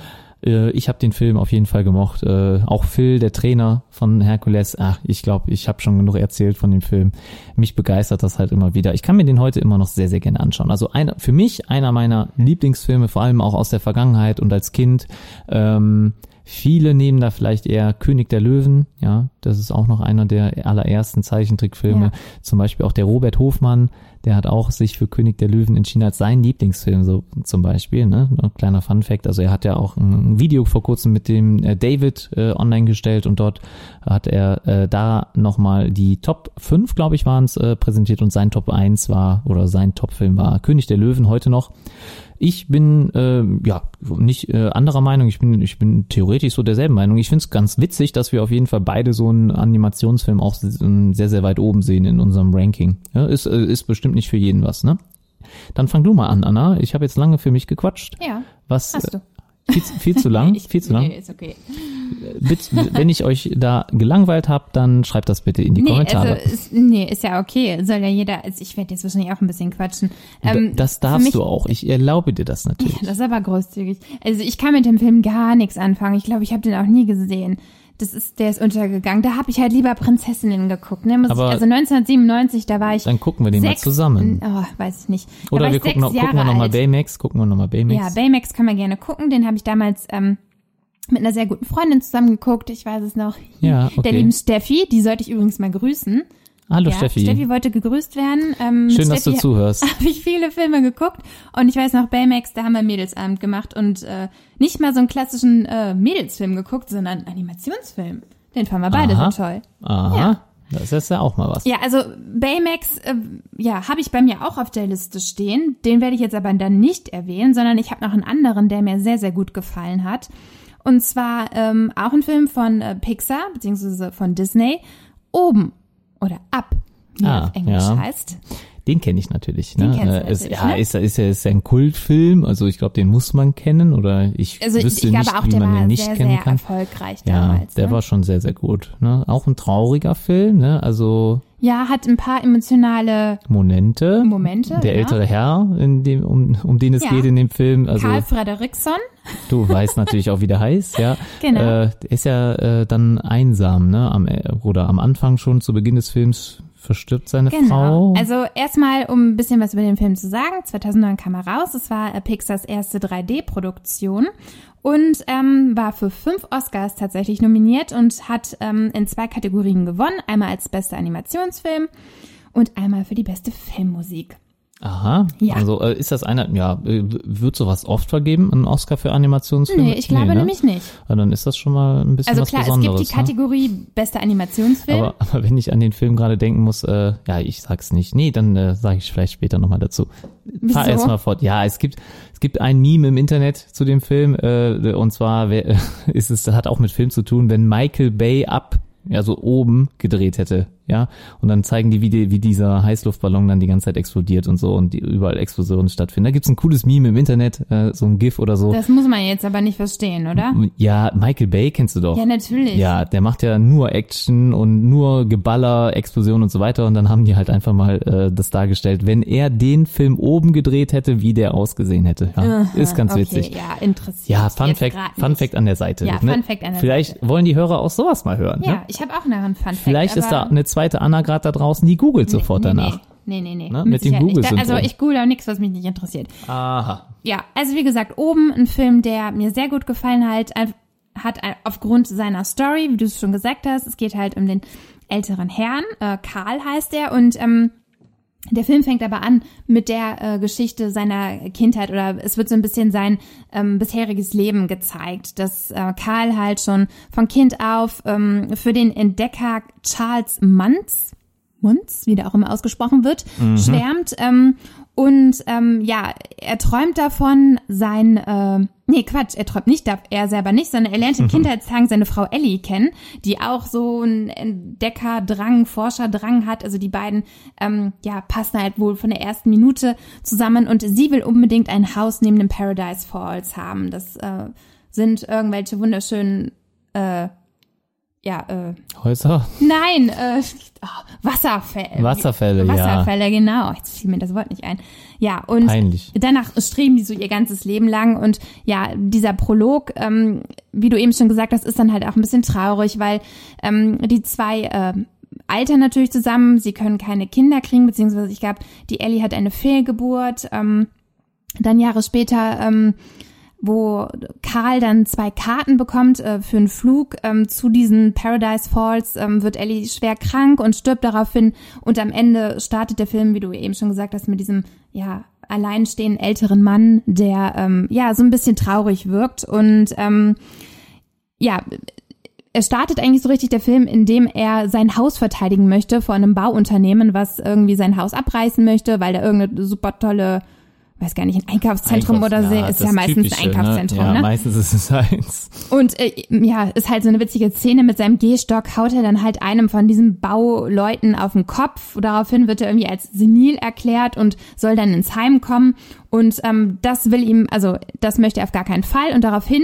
Äh, Ich habe den Film auf jeden Fall gemocht. Äh, auch Phil, der Trainer von Herkules, ach, ich glaube, ich habe schon genug erzählt von dem Film. Mich begeistert das halt immer wieder. Ich kann mir den heute immer noch sehr, sehr gerne anschauen. Also einer, für mich einer meiner Lieblingsfilme, vor allem auch aus der Vergangenheit und als Kind. Ähm, Viele nehmen da vielleicht eher König der Löwen, ja, das ist auch noch einer der allerersten Zeichentrickfilme. Ja. Zum Beispiel auch der Robert Hofmann, der hat auch sich für König der Löwen entschieden als sein Lieblingsfilm, so zum Beispiel, ne? Ein kleiner Fun Fact. Also er hat ja auch ein Video vor kurzem mit dem äh, David äh, online gestellt und dort hat er äh, da nochmal die Top 5, glaube ich, waren es, äh, präsentiert und sein Top 1 war, oder sein Top-Film war König der Löwen heute noch. Ich bin äh, ja nicht äh, anderer Meinung. Ich bin ich bin theoretisch so derselben Meinung. Ich finde es ganz witzig, dass wir auf jeden Fall beide so einen Animationsfilm auch sehr sehr weit oben sehen in unserem Ranking. Ja, ist äh, ist bestimmt nicht für jeden was, ne? Dann fang du mal an, Anna. Ich habe jetzt lange für mich gequatscht. Ja. Was? Hast du. Viel, viel zu lang? Ich- viel zu lang? Nee, ist okay. Bitte, wenn ich euch da gelangweilt habe, dann schreibt das bitte in die Nee, Kommentare. also ist, nee, ist ja okay. Soll ja jeder, also ich werde jetzt wahrscheinlich auch ein bisschen quatschen. Ähm, das darfst mich- du auch. Ich erlaube dir das natürlich. Das ist aber großzügig. Also ich kann mit dem Film gar nichts anfangen. Ich glaube, ich habe den auch nie gesehen. Das ist, der ist untergegangen. Da habe ich halt lieber Prinzessinnen geguckt. Ne? Muss Aber- ich, also 1997, da war ich Dann gucken wir den mal sechs, zusammen. Oh, weiß ich nicht. Da Oder wir gucken, noch, gucken wir nochmal. Baymax. Gucken wir nochmal Baymax. Ja, Baymax kann man gerne gucken. Den habe ich damals ähm, mit einer sehr guten Freundin zusammen geguckt. Ich weiß es noch. Ja, okay. Der lieben Steffi, die sollte ich übrigens mal grüßen. Hallo ja, Steffi. Steffi wollte gegrüßt werden. Ähm, Schön, mit dass du Steffi zuhörst. habe ich viele Filme geguckt und ich weiß noch, Baymax, da haben wir Mädelsabend gemacht und äh, nicht mal so einen klassischen äh, Mädelsfilm geguckt, sondern einen Animationsfilm. Den fanden wir beide Aha. so toll. Aha. Ja. Das ist ja auch mal was. Ja, also Baymax, äh, ja, habe ich bei mir auch auf der Liste stehen. Den werde ich jetzt aber dann nicht erwähnen, sondern ich habe noch einen anderen, der mir sehr, sehr gut gefallen hat. Und zwar ähm, auch ein Film von äh, Pixar, beziehungsweise von Disney. Oben oder ab, wie Ah, auf Englisch ja. heißt. Den kenne ich natürlich. Den Ne? kennst du Äh, ist, natürlich, ja, ne? ist, ist, ja, ist ein Kultfilm. Also ich glaube, den muss man kennen oder ich Also ich, wüsste ich glaube nicht, auch, wie der man war den nicht sehr, kennen sehr kann. erfolgreich Ja, damals. der ne? war schon sehr, sehr gut. Ne? Auch ein trauriger Film. Ne? Also ja, hat ein paar emotionale Momente. Momente. Der ja. ältere Herr, in dem, um, um den es Ja. geht in dem Film. Also Karl Frederiksson. du weißt natürlich auch, wie der heißt, ja. Genau. Äh, ist ja äh, dann einsam, ne? Am, äh, oder am Anfang schon zu Beginn des Films verstirbt seine Genau. Frau. Also erstmal, um ein bisschen was über den Film zu sagen. 2009 kam er raus. Es war äh, Pixars erste 3D-Produktion und ähm, war für fünf Oscars tatsächlich nominiert und hat ähm, in zwei Kategorien gewonnen. Einmal als bester Animationsfilm und einmal für die beste Filmmusik. Aha. Ja. Also äh, ist das einer, ja, wird sowas oft vergeben, ein Oscar für Animationsfilme? Nee, ich glaube ne? nämlich nicht. Ja, dann ist das schon mal ein bisschen Also was klar, es Besonderes. gibt die ne? Kategorie bester Animationsfilm. Aber, aber wenn ich an den Film gerade denken muss, äh, ja, ich sag's nicht. Nee, dann äh, sage ich vielleicht später nochmal dazu. Wieso? Fahr erst mal fort. Ja, es gibt es gibt ein Meme im Internet zu dem Film äh, und zwar wer, ist es hat auch mit Film zu tun, wenn Michael Bay ab ja so oben gedreht hätte, ja, und dann zeigen die wie, die, wie dieser Heißluftballon dann die ganze Zeit explodiert und so und die überall Explosionen stattfinden. Da gibt's ein cooles Meme im Internet, äh, so ein GIF oder so. Das muss man jetzt aber nicht verstehen, oder? Ja, Michael Bay kennst du doch. Ja, natürlich. Ja, der macht ja nur Action und nur Geballer, Explosion und so weiter. Und dann haben die halt einfach mal äh, das dargestellt, wenn er den Film oben gedreht hätte, wie der ausgesehen hätte. Ja, ist ganz okay, witzig. Ja, interessiert. Ja, Fun Fact, Fun. Fact an der Seite. Ja, ne? Fun Fact an der Vielleicht Seite. wollen die Hörer auch sowas mal hören. Ja, Ne? ich habe auch noch einen Fun Fact. Vielleicht ist da eine zweite Anna gerade da draußen, die googelt sofort nee, danach. Nee, nee, nee. Ne, Mit, mit dem Google-Syndrom. Also ich google auch nichts, was mich nicht interessiert. Aha. Ja, also wie gesagt, oben ein Film, der mir sehr gut gefallen hat, hat aufgrund seiner Story, wie du es schon gesagt hast, es geht halt um den älteren Herrn, äh, Karl heißt er, und ähm, der Film fängt aber an mit der äh, Geschichte seiner Kindheit oder es wird so ein bisschen sein ähm, bisheriges Leben gezeigt, dass äh, Karl halt schon von Kind auf ähm, für den Entdecker Charles Muntz, Muntz, wie der auch immer ausgesprochen wird, schwärmt ähm, und ähm, ja, er träumt davon, sein, äh, nee, Quatsch, er träumt nicht, er selber nicht, sondern er lernt in Kindheitstagen seine Frau Ellie kennen, die auch so einen Entdeckerdrang, Forscherdrang hat. Also die beiden, ähm, ja, passen halt wohl von der ersten Minute zusammen und sie will unbedingt ein Haus neben dem Paradise Falls haben. Das äh, sind irgendwelche wunderschönen, äh, ja, äh, Häuser? Nein, äh, oh, Wasserfälle. Wasserfälle, ja. Wasserfälle, genau. Jetzt fiel mir das Wort nicht ein. Ja, und Peinlich. danach streben die so ihr ganzes Leben lang. Und ja, dieser Prolog, ähm, wie du eben schon gesagt hast, ist dann halt auch ein bisschen traurig, weil ähm, die zwei äh, altern natürlich zusammen. Sie können keine Kinder kriegen, beziehungsweise ich glaube, die Ellie hat eine Fehlgeburt. Ähm, dann Jahre später ähm, wo Karl dann zwei Karten bekommt äh, für einen Flug ähm, zu diesen Paradise Falls, ähm, wird Ellie schwer krank und stirbt daraufhin. Und am Ende startet der Film, wie du eben schon gesagt hast, mit diesem ja alleinstehenden älteren Mann, der ähm, ja so ein bisschen traurig wirkt und ähm, ja er startet eigentlich so richtig der Film, indem er sein Haus verteidigen möchte vor einem Bauunternehmen, was irgendwie sein Haus abreißen möchte, weil da irgendeine super tolle weiß gar nicht, ein Einkaufszentrum Einkaufs- oder so, ja, ist ja meistens Typische, ein Einkaufszentrum, ne? Ja, ne? meistens ist es eins. Und äh, ja, ist halt so eine witzige Szene mit seinem Gehstock, haut er dann halt einem von diesen Bauleuten auf den Kopf. Daraufhin wird er irgendwie als senil erklärt und soll dann ins Heim kommen. Und ähm, das will ihm, also das möchte er auf gar keinen Fall. Und daraufhin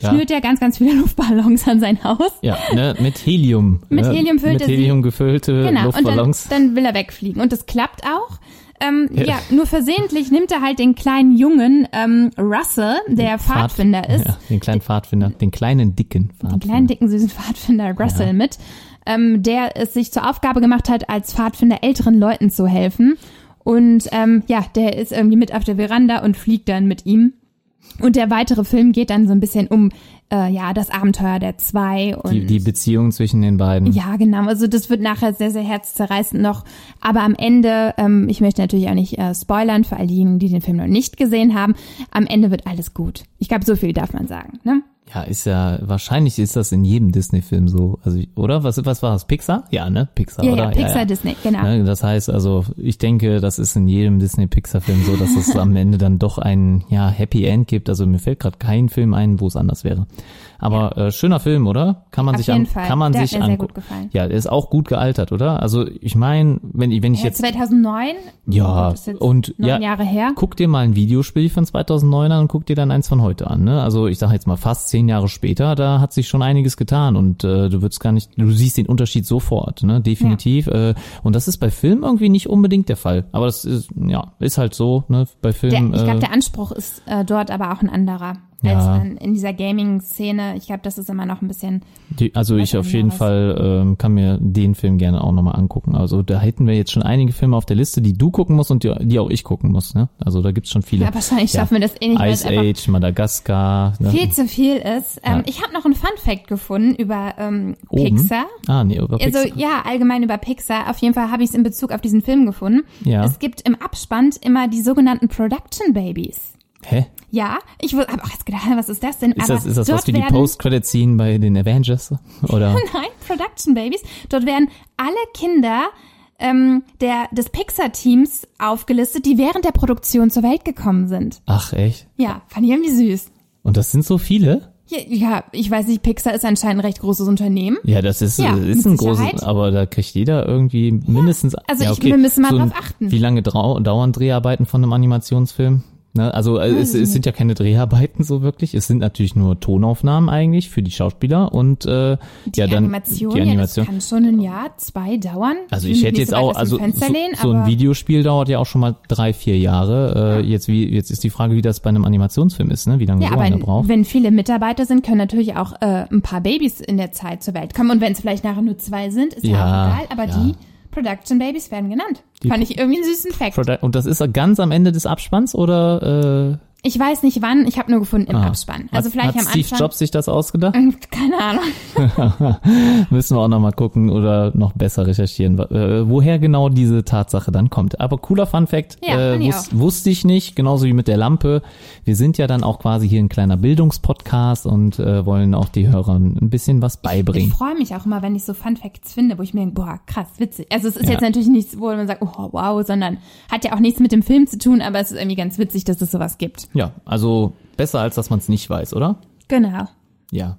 Ja. schnürt er ganz, ganz viele Luftballons an sein Haus. Ja, ne, mit Helium. Mit ne? Helium füllt Mit. Helium gefüllte Genau, und dann, Luftballons. dann will er wegfliegen. Und das klappt auch. Ähm, ja. Ja. nur versehentlich nimmt er halt den kleinen Jungen ähm, Russell, der Pfad- Pfadfinder ist, Ja, den kleinen Pfadfinder, den kleinen dicken Pfadfinder. den kleinen, dicken, süßen Pfadfinder Russell mit, ähm, der es sich zur Aufgabe gemacht hat, als Pfadfinder älteren Leuten zu helfen. Und ähm, ja, der ist irgendwie mit auf der Veranda und fliegt dann mit ihm. Und der weitere Film geht dann so ein bisschen um äh, ja das Abenteuer der zwei und die, die Beziehung zwischen den beiden. ja, genau. Also das wird nachher sehr, sehr herzzerreißend noch. Aber am Ende, ähm, ich möchte natürlich auch nicht äh, spoilern für all diejenigen, die den Film noch nicht gesehen haben. Am Ende wird alles gut. Ich glaube, so viel darf man sagen. Ne? Ja, ist ja, wahrscheinlich ist das in jedem Disney-Film so. Also, oder? Was, was war das? Pixar? Ja, ne? Pixar, Ja, oder? ja, Pixar, Disney, genau. Ne, Das heißt also, ich denke, das ist in jedem Disney-Pixar-Film so, dass es am Ende dann doch ein ja, Happy End gibt. Also mir fällt gerade kein Film ein, wo es anders wäre. Aber äh, schöner Film, oder? Kann man Auf sich jeden an, Fall. kann man Der hat sich mir sehr gut gefallen. Ja, der ist auch gut gealtert, oder? Also ich meine, wenn, ich- wenn ich Ja, jetzt 2009. ja Das ist jetzt und neun ja, Jahre her. guck dir mal ein Videospiel von 2009 an und guck dir dann eins von heute an. Ne? Also ich sage jetzt mal fast zehn Jahre später, da hat sich schon einiges getan und äh, du würdest gar nicht, du siehst den Unterschied sofort, ne? definitiv. Äh, und das ist bei Filmen irgendwie nicht unbedingt der Fall. Aber das ist ja ist halt so. Ne? Bei Der, Filmen. ich glaube, äh, der Anspruch ist äh, dort aber auch ein anderer. Ja. Als an, in dieser Gaming-Szene. Ich glaube, das ist immer noch ein bisschen. Die, also ich auf jeden. Fall ähm, kann mir den Film gerne auch nochmal angucken. Also da hätten wir jetzt schon einige Filme auf der Liste, die du gucken musst und die, die auch ich gucken muss. Ne? Also da gibt's schon viele. Ja, wahrscheinlich Ja. schaffen wir das eh nicht, Ice Age, Madagaskar. Ne? viel zu viel ist. Ähm, Ja. Ich habe noch einen Fun-Fact gefunden über ähm, Oben? Pixar. Ah, nee, über Also Pixar. ja, allgemein über Pixar. Auf jeden Fall habe ich es in Bezug auf diesen Film gefunden. Ja. Es gibt im Abspann immer die sogenannten Production Babies. Hä? Ja, ich habe auch jetzt gedacht, was ist das denn? Ist das, ist das was wie die Post-Credit-Scene bei den Avengers? Oder? Nein, Production Babies. Dort werden alle Kinder ähm, der, des Pixar-Teams aufgelistet, die während der Produktion zur Welt gekommen sind. Ach, echt? Ja, fand ich irgendwie süß. Und das sind so viele? Ja, ja, ich weiß nicht, Pixar ist anscheinend ein recht großes Unternehmen. Ja, das ist, Ja, ist ein großes, aber da kriegt jeder irgendwie mindestens. also ja, ich- okay. wir müssen mal so drauf achten. Wie lange drau dauern Dreharbeiten von einem Animationsfilm? Ne? Also äh, es, es sind ja keine Dreharbeiten so wirklich. Es sind natürlich nur Tonaufnahmen eigentlich für die Schauspieler und äh, Die ja dann Animation, die Animation. Ja, das kann schon ein Jahr, zwei dauern. Also ich hätte jetzt so auch, also so, lehnen, so ein Videospiel dauert ja auch schon mal drei, vier Jahre. Äh, jetzt wie jetzt ist die Frage, wie das bei einem Animationsfilm ist, ne? Wie lange Ja, so einer braucht. wenn viele Mitarbeiter sind, können natürlich auch äh, ein paar Babys in der Zeit zur Welt kommen. Und wenn es vielleicht nachher nur zwei sind, ist ja, Ja, auch egal. Aber ja. die Production Babies werden genannt. Die Fand ich irgendwie einen süßen Fact. Produ- Und das ist ganz am Ende des Abspanns oder äh, Ich weiß nicht wann, ich habe nur gefunden im ah. Abspann. Also hat, vielleicht hat am Steve Anfang. Jobs sich das ausgedacht? Keine Ahnung. Müssen wir auch noch mal gucken oder noch besser recherchieren, äh, woher genau diese Tatsache dann kommt. Aber cooler Fun Fact, Ja, äh, ich wus wusste ich nicht, genauso wie mit der Lampe. Wir sind ja dann auch quasi hier ein kleiner Bildungspodcast und äh, wollen auch die Hörern ein bisschen was Ich beibringen. freue mich auch immer, wenn ich so Fun Facts finde, wo ich mir denke, boah, krass, witzig. Also es ist Ja. jetzt natürlich nichts, wo man sagt, oh wow, sondern hat ja auch nichts mit dem Film zu tun, aber es ist irgendwie ganz witzig, dass es sowas gibt. Ja, also besser als dass man es nicht weiß, oder? Genau. Ja.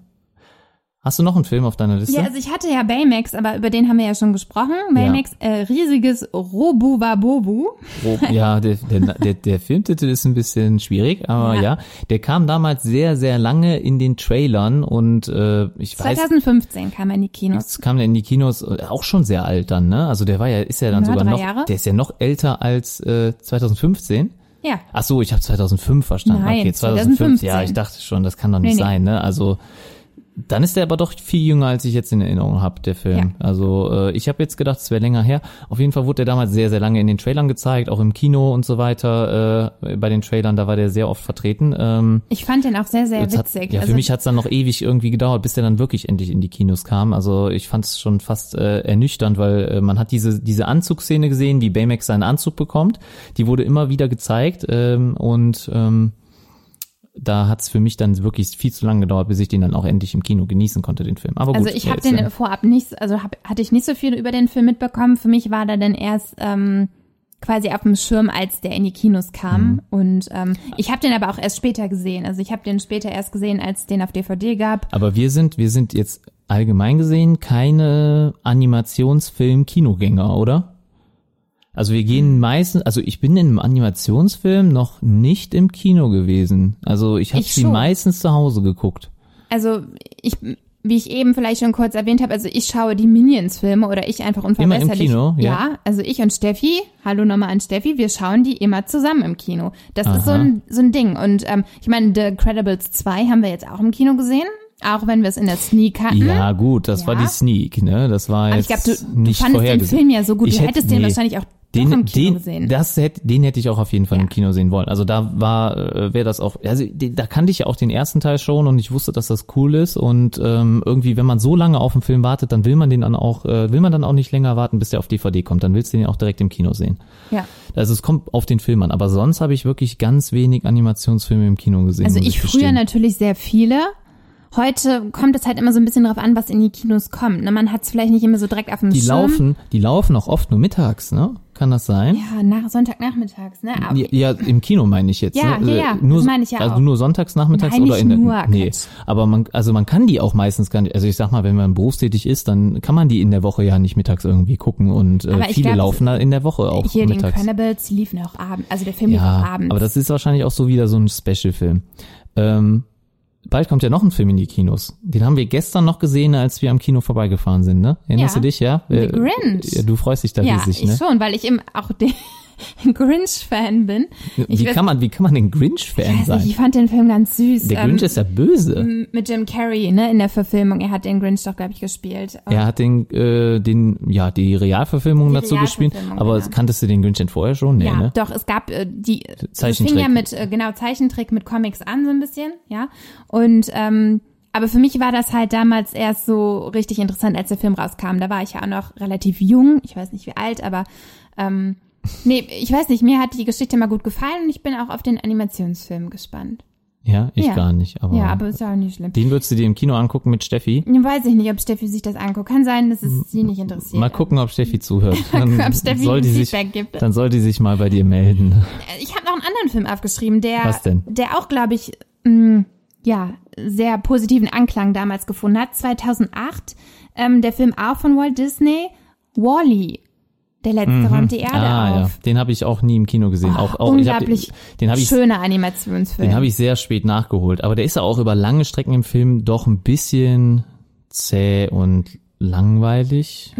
Hast du noch einen Film auf deiner Liste? Ja, also ich hatte ja Baymax, aber über den haben wir ja schon gesprochen. Baymax, äh, riesiges Robu-Wabobu. Oh, ja, der, der, der, der Filmtitel ist ein bisschen schwierig, aber ja. Ja. der kam damals sehr, sehr lange in den Trailern und äh, ich weiß, 2015 kam er in die Kinos. es kam der in die Kinos äh, auch schon sehr alt dann, ne? Also der war ja, ist ja dann Ja, sogar noch, Jahre. der ist ja noch älter als äh, 2015. Ja. Ach so, ich habe 2005 verstanden. Nein, okay, 2005. 2015. Ja, ich dachte schon, das kann doch nicht Nee, nee. sein, ne? Also dann ist der aber doch viel jünger, als ich jetzt in Erinnerung habe, der Film. Ja. Also äh, ich habe jetzt gedacht, es wäre länger her. Auf jeden Fall wurde der damals sehr, sehr lange in den Trailern gezeigt, auch im Kino und so weiter. Äh, bei den Trailern, da war der sehr oft vertreten. Ähm, Ich fand den auch sehr, sehr witzig. Hat, ja, für also, mich hat's dann noch ewig irgendwie gedauert, bis der dann wirklich endlich in die Kinos kam. Also ich fand es schon fast äh, ernüchternd, weil äh, man hat diese diese Anzugsszene gesehen, wie Baymax seinen Anzug bekommt. Die wurde immer wieder gezeigt ähm, und ähm, da hat's für mich dann wirklich viel zu lange gedauert, bis ich den dann auch endlich im Kino genießen konnte, den Film. Aber gut, also ich habe den ja- vorab nicht, also hab, hatte ich nicht so viel über den Film mitbekommen. Für mich war der dann erst ähm, quasi auf dem Schirm, als der in die Kinos kam. Und ähm, ich habe den aber auch erst später gesehen. Also ich habe den später erst gesehen, als es den auf DVD gab. Aber wir sind, wir sind jetzt allgemein gesehen keine Animationsfilm-Kinogänger, oder? Also wir gehen meistens, also ich bin in einem Animationsfilm noch nicht im Kino gewesen. Also ich habe sie meistens zu Hause geguckt. Also ich, wie ich eben vielleicht schon kurz erwähnt habe, also ich schaue die Minions-Filme oder ich einfach unverbesserlich. Kino, ja? ja? also ich und Steffi, hallo nochmal an Steffi, wir schauen die immer zusammen im Kino. Das ist so Aha. ein, so ein Ding. Und ähm, ich meine, The Credibles 2 haben wir jetzt auch im Kino gesehen, auch wenn wir es in der Sneak hatten. Ja, gut, das Ja. war die Sneak, ne? Das war Aber jetzt ich glaube, du, du nicht fandest den. Film ja so gut, Ich du hätte- hättest den nee. wahrscheinlich auch den, im Kino den, gesehen. Das hätte, den hätte ich auch auf jeden Fall im Ja. Kino sehen wollen. Also da war, äh, wäre das auch, also da kannte ich ja auch den ersten Teil schon und ich wusste, dass das cool ist und ähm, irgendwie, wenn man so lange auf den Film wartet, dann will man den dann auch, äh, will man dann auch nicht länger warten, bis der auf DVD kommt. Dann willst du den auch direkt im Kino sehen. ja. Also es kommt auf den Film an, aber sonst habe ich wirklich ganz wenig Animationsfilme im Kino gesehen. Also ich früher natürlich sehr viele. Heute kommt es halt immer so ein bisschen drauf an, was in die Kinos kommt. Ne, man hat es vielleicht nicht immer so direkt auf dem Die Schirm. laufen, die laufen auch oft nur mittags, ne? Kann das sein? Ja, nach Sonntagnachmittags, ne? Aber Ja, ja, im Kino meine ich jetzt. Ja, ne? ja, Äh, ja, nur, das meine ich ja Also auch. nur sonntags nachmittags Nein, oder in der nur, Nee, Quatsch. aber man also man kann die auch meistens gar nicht, also ich sag mal, wenn man berufstätig ist, dann kann man die in der Woche ja nicht mittags irgendwie gucken und äh, Aber viele glaub, laufen da in der Woche auch hier die mittags. Incredibles, die liefen auch abends. Also der Film lief auch Ja, abends. aber das ist wahrscheinlich auch so wieder so ein Special-Film. Ähm, bald kommt ja noch ein Film in die Kinos. Den haben wir gestern noch gesehen, als wir am Kino vorbeigefahren sind, ne? Erinnerst Ja. du dich, ja? The Grinch. Ja, du freust dich da ja, riesig, ich ne? schon, weil ich eben auch der Grinch-Fan bin. Ich Wie weiß- kann man, wie kann man denn Grinch-Fan nicht, sein? ich fand den Film ganz süß. Der Ähm, Grinch ist ja böse. mit Jim Carrey, ne, in der Verfilmung. Er hat den Grinch doch, glaube ich, gespielt. Er hat den, äh, den, ja, die Realverfilmung Die dazu gespielt. Realverfilmung, Aber genau. kanntest du den Grinch denn vorher schon? Nee, ja, ne? doch, es gab äh, die es fing ja mit äh, genau Zeichentrick mit Comics an so ein bisschen, ja. Und ähm, aber für mich war das halt damals erst so richtig interessant, als der Film rauskam. Da war ich ja auch noch relativ jung, ich weiß nicht wie alt, aber ähm, nee, ich weiß nicht, mir hat die Geschichte mal gut gefallen und ich bin auch auf den Animationsfilm gespannt. Ja, ich Ja. gar nicht. Aber Ja, aber ist ja auch nicht schlimm. den würdest du dir im Kino angucken mit Steffi? Weiß ich nicht, ob Steffi sich das anguckt. Kann sein, dass es sie nicht interessiert. Mal gucken, ob Steffi zuhört. gucken, Dann ob Steffi soll die sich, Feedback gibt. dann soll die sich mal bei dir melden. Ich habe noch einen anderen Film aufgeschrieben, der, Was denn? der auch, glaube ich, mh, ja, sehr positiven Anklang damals gefunden hat. 2008, ähm, der Film auch von Walt Disney, Wall-E. Der letzte räumt die Erde ah, auf. ja. Den habe ich auch nie im Kino gesehen. Oh, auch, auch, ich hab, unglaublich den habe ich, Schöner Animationsfilm. den habe ich sehr spät nachgeholt. Aber der ist ja auch über lange Strecken im Film doch ein bisschen zäh und langweilig.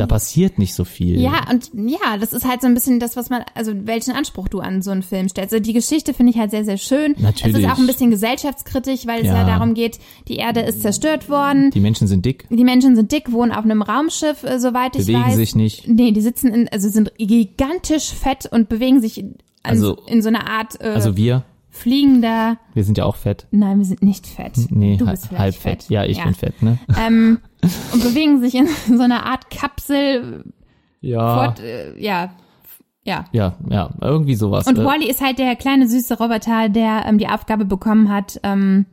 Da passiert nicht so viel. Ja, und ja, das ist halt so ein bisschen das, was man, also welchen Anspruch du an so einen Film stellst. Also die Geschichte finde ich halt sehr, sehr schön. Natürlich. Es ist auch ein bisschen gesellschaftskritisch, weil es ja, Ja. darum geht, die Erde ist zerstört worden. Die Menschen sind dick, Die Menschen sind dick, wohnen auf einem Raumschiff, äh, soweit ich bewegen weiß. sich nicht. Nee, die sitzen in, also sind gigantisch fett und bewegen sich in, Also- in so einer Art äh, Also wir, fliegender. wir sind ja auch fett. Nein, wir sind nicht fett. Nee, du bist halb fett. fett. Ja, ich bin fett, ne? Ähm, und bewegen sich in so einer Art Kapsel. Ja. Fort, äh, ja, ja. Ja, ja, irgendwie sowas. Und Äh, Wally ist halt der kleine süße Roboter, der ähm, die Aufgabe bekommen hat, ähm,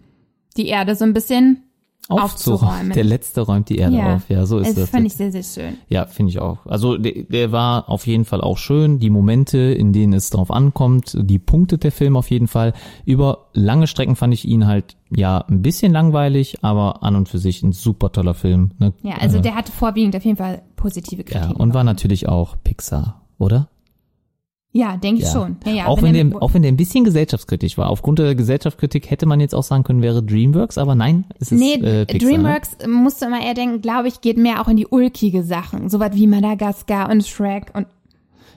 die Erde so ein bisschen aufzuräumen. Der letzte räumt die Erde ja. auf. Ja, so ist das das. fand ich sehr, sehr schön. Ja, finde ich auch. Also der, der war auf jeden Fall auch schön. Die Momente, in denen es drauf ankommt, die punktet der Film auf jeden Fall. Über lange Strecken fand ich ihn halt ja ein bisschen langweilig, aber an und für sich ein super toller Film. Ne? Ja, also Äh, der hatte vorwiegend auf jeden Fall positive ja Kritiken. und war natürlich auch Pixar, oder? Ja, denke ich Ja. schon. Ja, ja, auch wenn, er der, auch wenn der ein bisschen gesellschaftskritisch war. Aufgrund der Gesellschaftskritik hätte man jetzt auch sagen können, wäre DreamWorks, aber nein, es ist Nee, äh, Pixar. Ne? Dreamworks musste immer eher denken, glaube ich, geht mehr auch in die ulkige Sachen. Sowas wie Madagaskar und Shrek und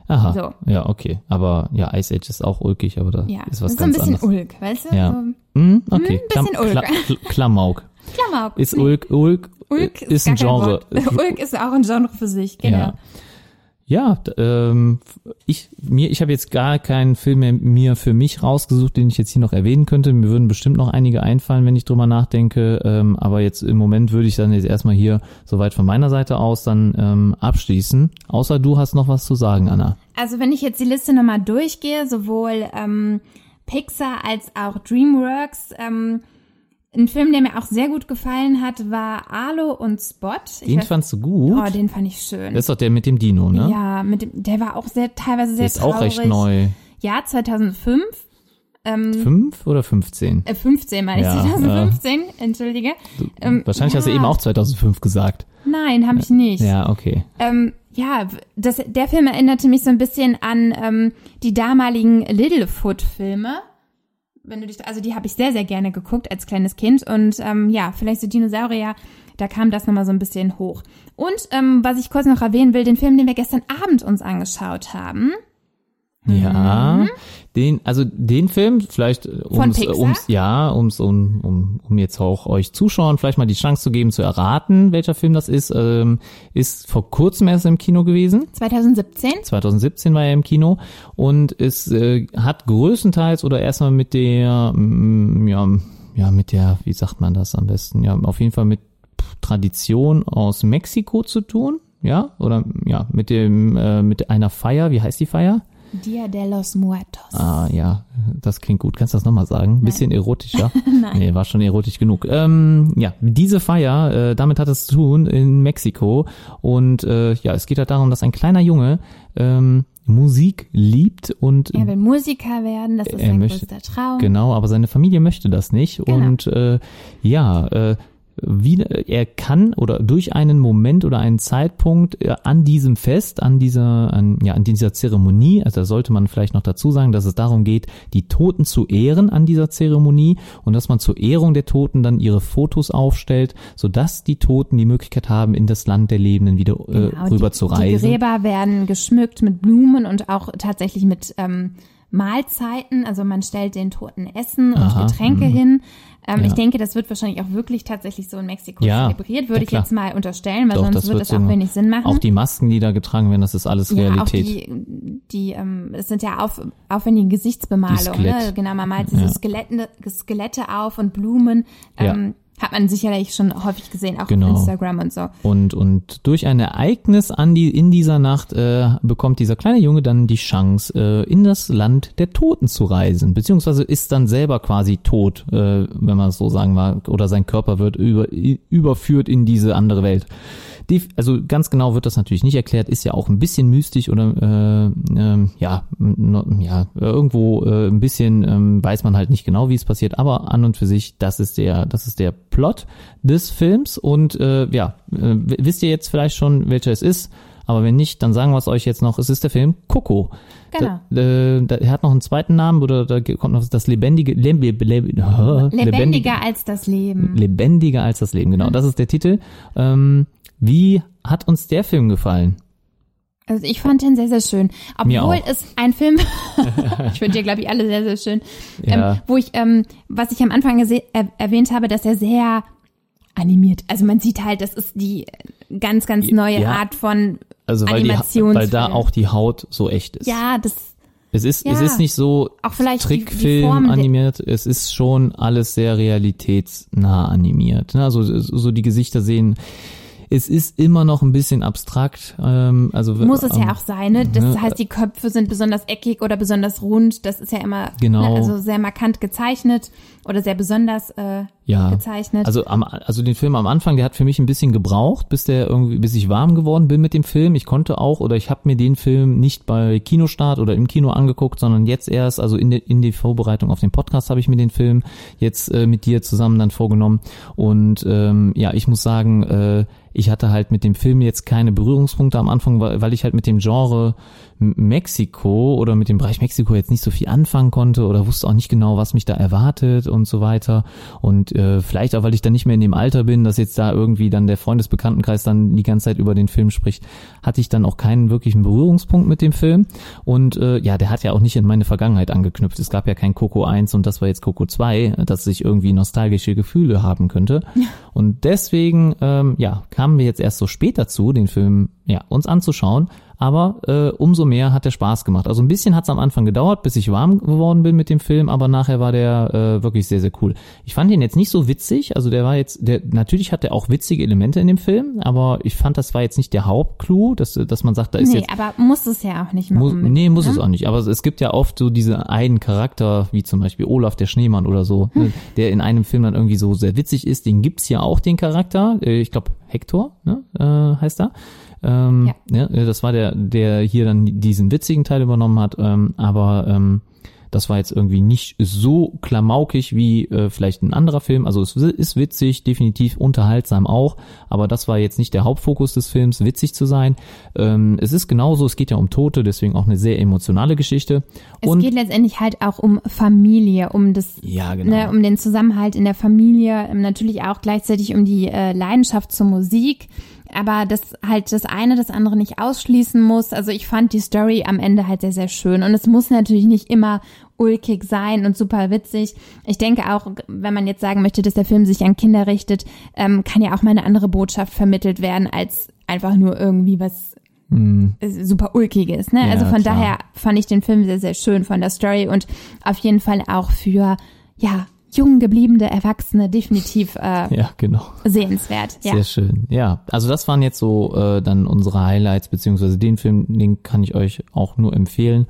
Aha, so. ja, okay. Aber ja, Ice Age ist auch ulkig, aber da ja. ist was das ist so ein ganz bisschen anderes. Ulk, weißt du? Ja. So, Hm, okay, Hm, bisschen Ulk. Kla Klamauk. Klamauk. Ist Ulk, Ulk, Ulk ist ein gar kein Genre. Ulk ist auch ein Genre für sich, genau. Ja. Ja, ähm, ich mir ich habe jetzt gar keinen Film mehr mir für mich rausgesucht, den ich jetzt hier noch erwähnen könnte. Mir würden bestimmt noch einige einfallen, wenn ich drüber nachdenke. Ähm, aber jetzt im Moment würde ich dann jetzt erstmal hier soweit von meiner Seite aus dann ähm, abschließen. Außer du hast noch was zu sagen, Anna. Also wenn ich jetzt die Liste nochmal durchgehe, sowohl ähm, Pixar als auch DreamWorks, ähm, Ein Film, der mir auch sehr gut gefallen hat, war Arlo und Spot. Ich Den weiß- fandst du gut? Oh, den fand ich schön. das ist doch der mit dem Dino, ne? Ja, mit dem, der war auch sehr, teilweise sehr der ist auch traurig. recht neu. Ja, 2005. Ähm, Fünf oder 15? äh, 15 meine ich, Ja, 2015, entschuldige. Ähm, Wahrscheinlich hast du ja. eben auch 2005 gesagt. Nein, habe ich nicht. Ja, okay. Ähm, ja, das, der Film erinnerte mich so ein bisschen an ähm, die damaligen Littlefoot-Filme. Wenn du dich, also die habe ich sehr, sehr gerne geguckt als kleines Kind und ähm, ja, vielleicht so Dinosaurier, da kam das nochmal so ein bisschen hoch. Und ähm, was ich kurz noch erwähnen will, den Film, den wir gestern Abend uns angeschaut haben. Ja, den, also den Film, vielleicht äh, ums, äh, ums ja, ums, um, um, um jetzt auch euch Zuschauern vielleicht mal die Chance zu geben, zu erraten, welcher Film das ist, ähm, ist vor kurzem erst im Kino gewesen. 2017. 2017 war er im Kino und es äh, hat größtenteils oder erstmal mit der, mm, ja, ja, mit der, wie sagt man das am besten, ja, auf jeden Fall mit Tradition aus Mexiko zu tun, ja, oder ja, mit dem, äh, mit einer Feier, wie heißt die Feier? Dia de los Muertos. Ah, ja, das klingt gut. Kannst du das nochmal sagen? Bisschen erotischer. Nein. Nee, war schon erotisch genug. Ähm, ja, diese Feier, äh, damit hat es zu tun in Mexiko. Und äh, ja, es geht halt darum, dass ein kleiner Junge ähm, Musik liebt und Er will Musiker werden, das ist sein möchte- größter Traum. Genau, aber seine Familie möchte das nicht. Genau. Und äh, ja, äh, wie, er kann oder durch einen Moment oder einen Zeitpunkt äh, an diesem Fest, an dieser, an, ja, an dieser Zeremonie, also da sollte man vielleicht noch dazu sagen, dass es darum geht, die Toten zu ehren an dieser Zeremonie und dass man zur Ehrung der Toten dann ihre Fotos aufstellt, sodass die Toten die Möglichkeit haben, in das Land der Lebenden wieder äh, Genau, rüber die, zu Die reisen. Gräber werden geschmückt mit Blumen und auch tatsächlich mit ähm, Mahlzeiten. Also man stellt den Toten Essen und Aha, Getränke mhm. hin. Ähm, Ja. Ich denke, das wird wahrscheinlich auch wirklich tatsächlich so in Mexiko Ja, zelebriert, würde ja, ich jetzt mal unterstellen, weil Doch, sonst das wird so- auch wenig Sinn machen. Auch die Masken, die da getragen werden, das ist alles ja, auch Realität. die, die ähm, es sind ja auf, aufwendige Gesichtsbemalungen. Ne? Genau, man malt diese Ja. Skelette, Skelette auf und Blumen. Ähm, Hat man sicherlich schon häufig gesehen, auch Genau. auf Instagram und so. Und, und durch ein Ereignis an die, in dieser Nacht äh, bekommt dieser kleine Junge dann die Chance, äh, in das Land der Toten zu reisen, beziehungsweise ist dann selber quasi tot, äh, wenn man es so sagen mag, oder sein Körper wird über, überführt in diese andere Welt. Also ganz genau wird das natürlich nicht erklärt, ist ja auch ein bisschen mystisch oder äh, ähm, ja, no, ja, irgendwo äh, ein bisschen ähm, weiß man halt nicht genau, wie es passiert, aber an und für sich, das ist der, das ist der Plot des Films und äh, ja, äh, wisst ihr jetzt vielleicht schon, welcher es ist, aber wenn nicht, dann sagen wir es euch jetzt noch, es ist der Film Coco. Genau. Da, äh, da, er hat noch einen zweiten Namen oder da kommt noch das lebendige, leb, leb, leb, lebendige, Lebendiger als das Leben. lebendiger als das Leben, genau, das ist der Titel. Ähm, wie hat uns der Film gefallen? Also ich fand den sehr, sehr schön. Obwohl es ein Film, ich finde dir, glaube ich, alle sehr, sehr schön, Ja. ähm, wo ich, ähm, was ich am Anfang er erwähnt habe, dass er sehr animiert. Also man sieht halt, das ist die ganz, ganz neue Ja. Art von Also weil, die, weil da auch die Haut so echt ist. Ja, das Es ist, es Ja. ist nicht so Auch vielleicht Trickfilm animiert, es ist schon alles sehr realitätsnah animiert. ne? Also so die Gesichter sehen, es ist immer noch ein bisschen abstrakt. Ähm, also muss es ähm, ja auch sein. Ne? Das ne, heißt, die Köpfe sind besonders eckig oder besonders rund. Das ist ja immer Genau. ne, also sehr markant gezeichnet oder sehr besonders äh, ja. gezeichnet. Also am, also den Film am Anfang, der hat für mich ein bisschen gebraucht, bis der irgendwie, bis ich warm geworden bin mit dem Film. Ich konnte auch oder ich habe mir den Film nicht bei Kinostart oder im Kino angeguckt, sondern jetzt erst, also in der in die Vorbereitung auf den Podcast habe ich mir den Film jetzt äh, mit dir zusammen dann vorgenommen. Und ähm, ja, ich muss sagen, äh, ich hatte halt mit dem Film jetzt keine Berührungspunkte am Anfang, weil, ich halt mit dem Genre Mexiko oder mit dem Bereich Mexiko jetzt nicht so viel anfangen konnte oder wusste auch nicht genau, was mich da erwartet und so weiter. Und äh, vielleicht auch, weil ich dann nicht mehr in dem Alter bin, dass jetzt da irgendwie dann der Freundesbekanntenkreis dann die ganze Zeit über den Film spricht, hatte ich dann auch keinen wirklichen Berührungspunkt mit dem Film. Und äh, ja, der hat ja auch nicht in meine Vergangenheit angeknüpft. Es gab ja kein Coco 1 und das war jetzt Coco 2, dass ich irgendwie nostalgische Gefühle haben könnte. Und deswegen, ähm, ja, kamen wir jetzt erst so spät dazu, den Film ja, uns anzuschauen. Aber äh, umso mehr hat der Spaß gemacht. Also ein bisschen hat es am Anfang gedauert, bis ich warm geworden bin mit dem Film, aber nachher war der äh, wirklich sehr, sehr cool. Ich fand ihn jetzt nicht so witzig, also der war jetzt, der natürlich hat er auch witzige Elemente in dem Film, aber ich fand, das war jetzt nicht der Hauptclou, dass, dass man sagt, da ist nee, jetzt aber muss es ja auch nicht machen. nee, muss ne? es auch nicht. Aber es gibt ja oft so diese einen Charakter, wie zum Beispiel Olaf der Schneemann oder so, Hm. ne, der in einem Film dann irgendwie so sehr witzig ist. Den gibt's ja auch, den Charakter. Äh, Ich glaube, Hector ne, äh, heißt er. Ähm, ja. das war der, der hier dann diesen witzigen Teil übernommen hat. Ähm, aber ähm, das war jetzt irgendwie nicht so klamaukig wie äh, vielleicht ein anderer Film. Also es ist witzig, definitiv unterhaltsam auch, aber das war jetzt nicht der Hauptfokus des Films, witzig zu sein. Ähm, es ist genauso, es geht ja um Tote, deswegen auch eine sehr emotionale Geschichte. Es Und geht letztendlich halt auch um Familie, um das, ja, genau. ne, um den Zusammenhalt in der Familie, ähm, natürlich auch gleichzeitig um die äh, Leidenschaft zur Musik. Aber das halt das eine das andere nicht ausschließen muss. Also ich fand die Story am Ende halt sehr, sehr schön. Und es muss natürlich nicht immer ulkig sein und super witzig. Ich denke auch, wenn man jetzt sagen möchte, dass der Film sich an Kinder richtet, ähm, kann ja auch mal eine andere Botschaft vermittelt werden, als einfach nur irgendwie was äh, super ulkiges. Ne? Hm. Ja, also von klar. daher fand ich den Film sehr, sehr schön von der Story und auf jeden Fall auch für, ja, jung gebliebene Erwachsene definitiv äh, ja, genau. sehenswert. Ja. Sehr schön. Ja, also das waren jetzt so äh, dann unsere Highlights, beziehungsweise den Film, den kann ich euch auch nur empfehlen.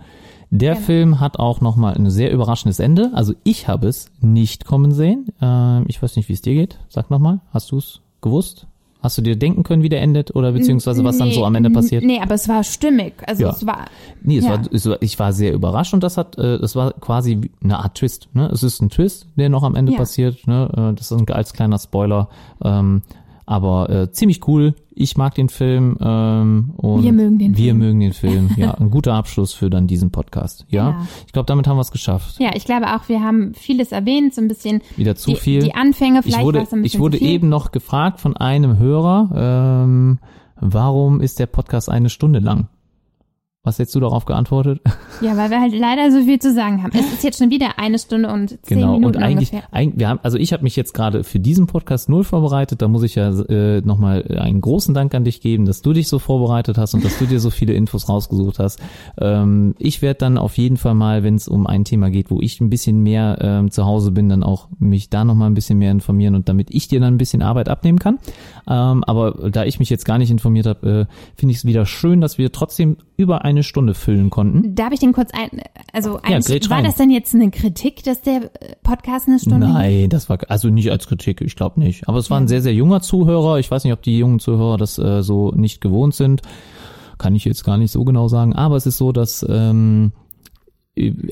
Der Genau. Film hat auch nochmal ein sehr überraschendes Ende. Also ich habe es nicht kommen sehen. Ähm, ich weiß nicht, wie es dir geht. Sag nochmal, hast du es gewusst? Hast du dir denken können, wie der endet oder beziehungsweise was dann Nee, so am Ende passiert? Nee, aber es war stimmig. Also Ja. es war, Nee, es Ja. war, es war, ich war sehr überrascht und das hat, äh, das war quasi eine Art Twist. Ne? Es ist ein Twist, der noch am Ende Ja. passiert. Ne? Äh, das ist ein, als kleiner Spoiler. Ähm, aber äh, ziemlich cool. Ich mag den Film. Ähm, und Wir mögen den Wir Film. mögen den Film. Ja, ein guter Abschluss für dann diesen Podcast. Ja, Ja. ich glaube, damit haben wir es geschafft. ja, ich glaube auch, wir haben vieles erwähnt, so ein bisschen Wieder zu die, viel. die Anfänge, vielleicht ich wurde, ein bisschen ich wurde eben noch gefragt von einem Hörer, ähm, warum ist der Podcast eine Stunde lang? Was hättest du darauf geantwortet? Ja, weil wir halt leider so viel zu sagen haben. Es ist jetzt schon wieder eine Stunde und zehn Genau, Minuten und eigentlich, eigentlich wir haben, also ich habe mich jetzt gerade für diesen Podcast null vorbereitet. Da muss ich ja äh, nochmal einen großen Dank an dich geben, dass du dich so vorbereitet hast und dass du dir so viele Infos rausgesucht hast. Ähm, ich werde dann auf jeden Fall mal, wenn es um ein Thema geht, wo ich ein bisschen mehr ähm, zu Hause bin, dann auch mich da nochmal ein bisschen mehr informieren und damit ich dir dann ein bisschen Arbeit abnehmen kann. Ähm, aber da ich mich jetzt gar nicht informiert habe, äh, finde ich es wieder schön, dass wir trotzdem über eine Stunde füllen konnten. Darf ich den kurz ein, also eigentlich, grätsch war rein. das denn jetzt eine Kritik, dass der äh, Podcast eine Stunde? Nein, das war also nicht als Kritik, ich glaube nicht. Aber es war ein sehr, sehr junger Zuhörer. Ich weiß nicht, ob die jungen Zuhörer das äh, so nicht gewohnt sind. Kann ich jetzt gar nicht so genau sagen. Aber es ist so, dass ähm,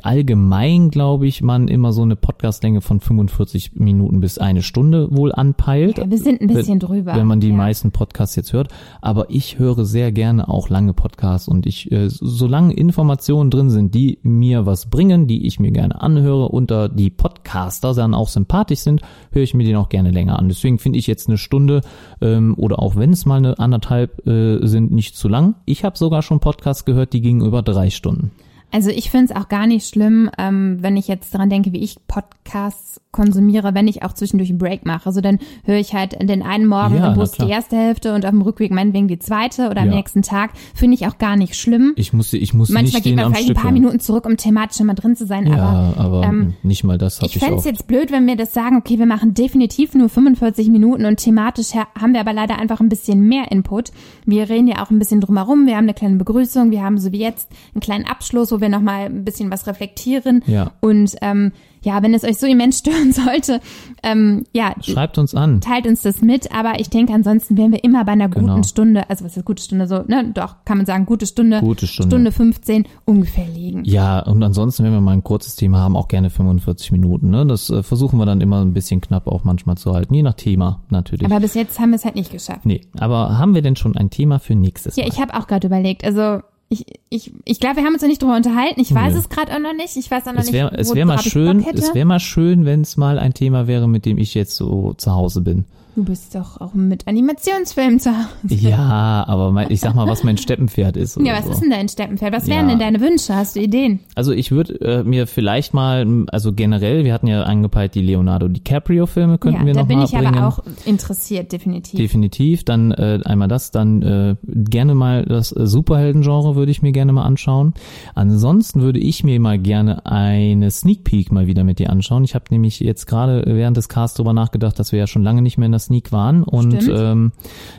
allgemein, glaube ich, man immer so eine Podcastlänge von 45 Minuten bis eine Stunde wohl anpeilt. Ja, wir sind ein bisschen wenn, drüber. Wenn man die ja. meisten Podcasts jetzt hört. Aber ich höre sehr gerne auch lange Podcasts und ich, äh, solange Informationen drin sind, die mir was bringen, die ich mir gerne anhöre und da die Podcaster dann auch sympathisch sind, höre ich mir den auch gerne länger an. Deswegen finde ich jetzt eine Stunde ähm, oder auch wenn es mal eine anderthalb äh, sind, nicht zu lang. Ich habe sogar schon Podcasts gehört, die gingen über drei Stunden. Also ich finde es auch gar nicht schlimm, ähm, wenn ich jetzt daran denke, wie ich Podcasts konsumiere, wenn ich auch zwischendurch einen Break mache. Also dann höre ich halt den einen Morgen Ja, im Bus die erste Hälfte und auf dem Rückweg meinetwegen die zweite oder am Ja. nächsten Tag. Finde ich auch gar nicht schlimm. Ich musste, ich musste Manchmal geht man am vielleicht ein paar hören. Minuten zurück, um thematisch mal drin zu sein, aber Ja, aber ähm, nicht mal das habe ich ich, fände es jetzt blöd, wenn wir das sagen, okay, wir machen definitiv nur 45 Minuten und thematisch haben wir aber leider einfach ein bisschen mehr Input. Wir reden ja auch ein bisschen drumherum, wir haben eine kleine Begrüßung, wir haben so wie jetzt einen kleinen Abschluss, wo wir nochmal ein bisschen was reflektieren. Ja. Und ähm, ja, wenn es euch so immens stören sollte, ähm, ja, Schreibt uns an. teilt uns das mit, aber ich denke, ansonsten wären wir immer bei einer guten Genau. Stunde, also was ist gute Stunde so, ne, doch, kann man sagen, gute Stunde, Gute Stunde. Stunde 15 ungefähr liegen. Ja, und ansonsten, wenn wir mal ein kurzes Thema haben, auch gerne 45 Minuten. Ne? Das äh, versuchen wir dann immer ein bisschen knapp auch manchmal zu halten, je nach Thema natürlich. Aber bis jetzt haben wir es halt nicht geschafft. nee, aber haben wir denn schon ein Thema für nächstes Ja, Mal? ich habe auch gerade überlegt. Also ich, ich, ich glaube, wir haben uns noch nicht drüber unterhalten. Ich weiß Nö. es gerade auch noch nicht. Ich weiß auch noch es wäre nicht, es wär mal schön, es wäre mal schön, wenn es mal ein Thema wäre, mit dem ich jetzt so zu Hause bin. Du bist doch auch mit Animationsfilmen zu Hause. Ja, aber mein, ich sag mal, was mein Steppenpferd ist. Ja, was so. ist denn dein Steppenpferd? Was Ja. wären denn deine Wünsche? Hast du Ideen? Also ich würde äh, mir vielleicht mal, also generell, wir hatten ja angepeilt, die Leonardo DiCaprio-Filme könnten ja, wir da noch bin mal ich bringen. aber auch interessiert, definitiv. Definitiv. Dann äh, einmal das, dann äh, gerne mal das äh, Superhelden-Genre würde ich mir gerne mal anschauen. Ansonsten würde ich mir mal gerne eine Sneak Peek mal wieder mit dir anschauen. Ich habe nämlich jetzt gerade während des Casts drüber nachgedacht, dass wir ja schon lange nicht mehr in der Sneak waren und ähm,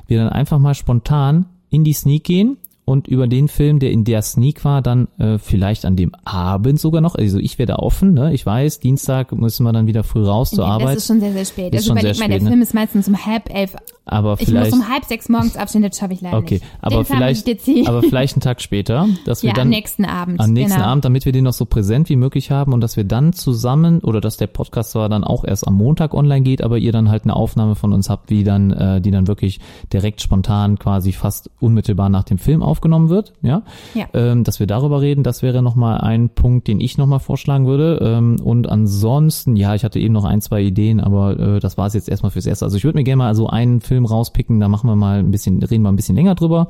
wir dann einfach mal spontan in die Sneak gehen und über den Film, der in der Sneak war, dann äh, vielleicht an dem Abend sogar noch. Also ich werde offen, ne? Ich weiß, Dienstag müssen wir dann wieder früh raus zur Nee, Arbeit. Das ist schon sehr, sehr spät. Ist also überleg mal, der spät, ne? Film ist meistens um halb elf. aber Ich vielleicht muss um halb sechs morgens aufstehen, das schaffe ich leider Okay, nicht. aber Den vielleicht, ich aber vielleicht einen Tag später, dass wir ja, dann am nächsten Abend. am nächsten genau. Abend, damit wir den noch so präsent wie möglich haben und dass wir dann zusammen oder dass der Podcast zwar dann auch erst am Montag online geht, aber ihr dann halt eine Aufnahme von uns habt, wie dann äh, die dann wirklich direkt spontan quasi fast unmittelbar nach dem Film aufgenommen wird, ja, Ja. ähm, dass wir darüber reden, das wäre noch mal ein Punkt, den ich noch mal vorschlagen würde ähm, und ansonsten, ja, ich hatte eben noch ein zwei Ideen, aber äh, das war es jetzt erstmal fürs erste. Also ich würde mir gerne mal so einen Film rauspicken, da machen wir mal ein bisschen, reden wir ein bisschen länger drüber.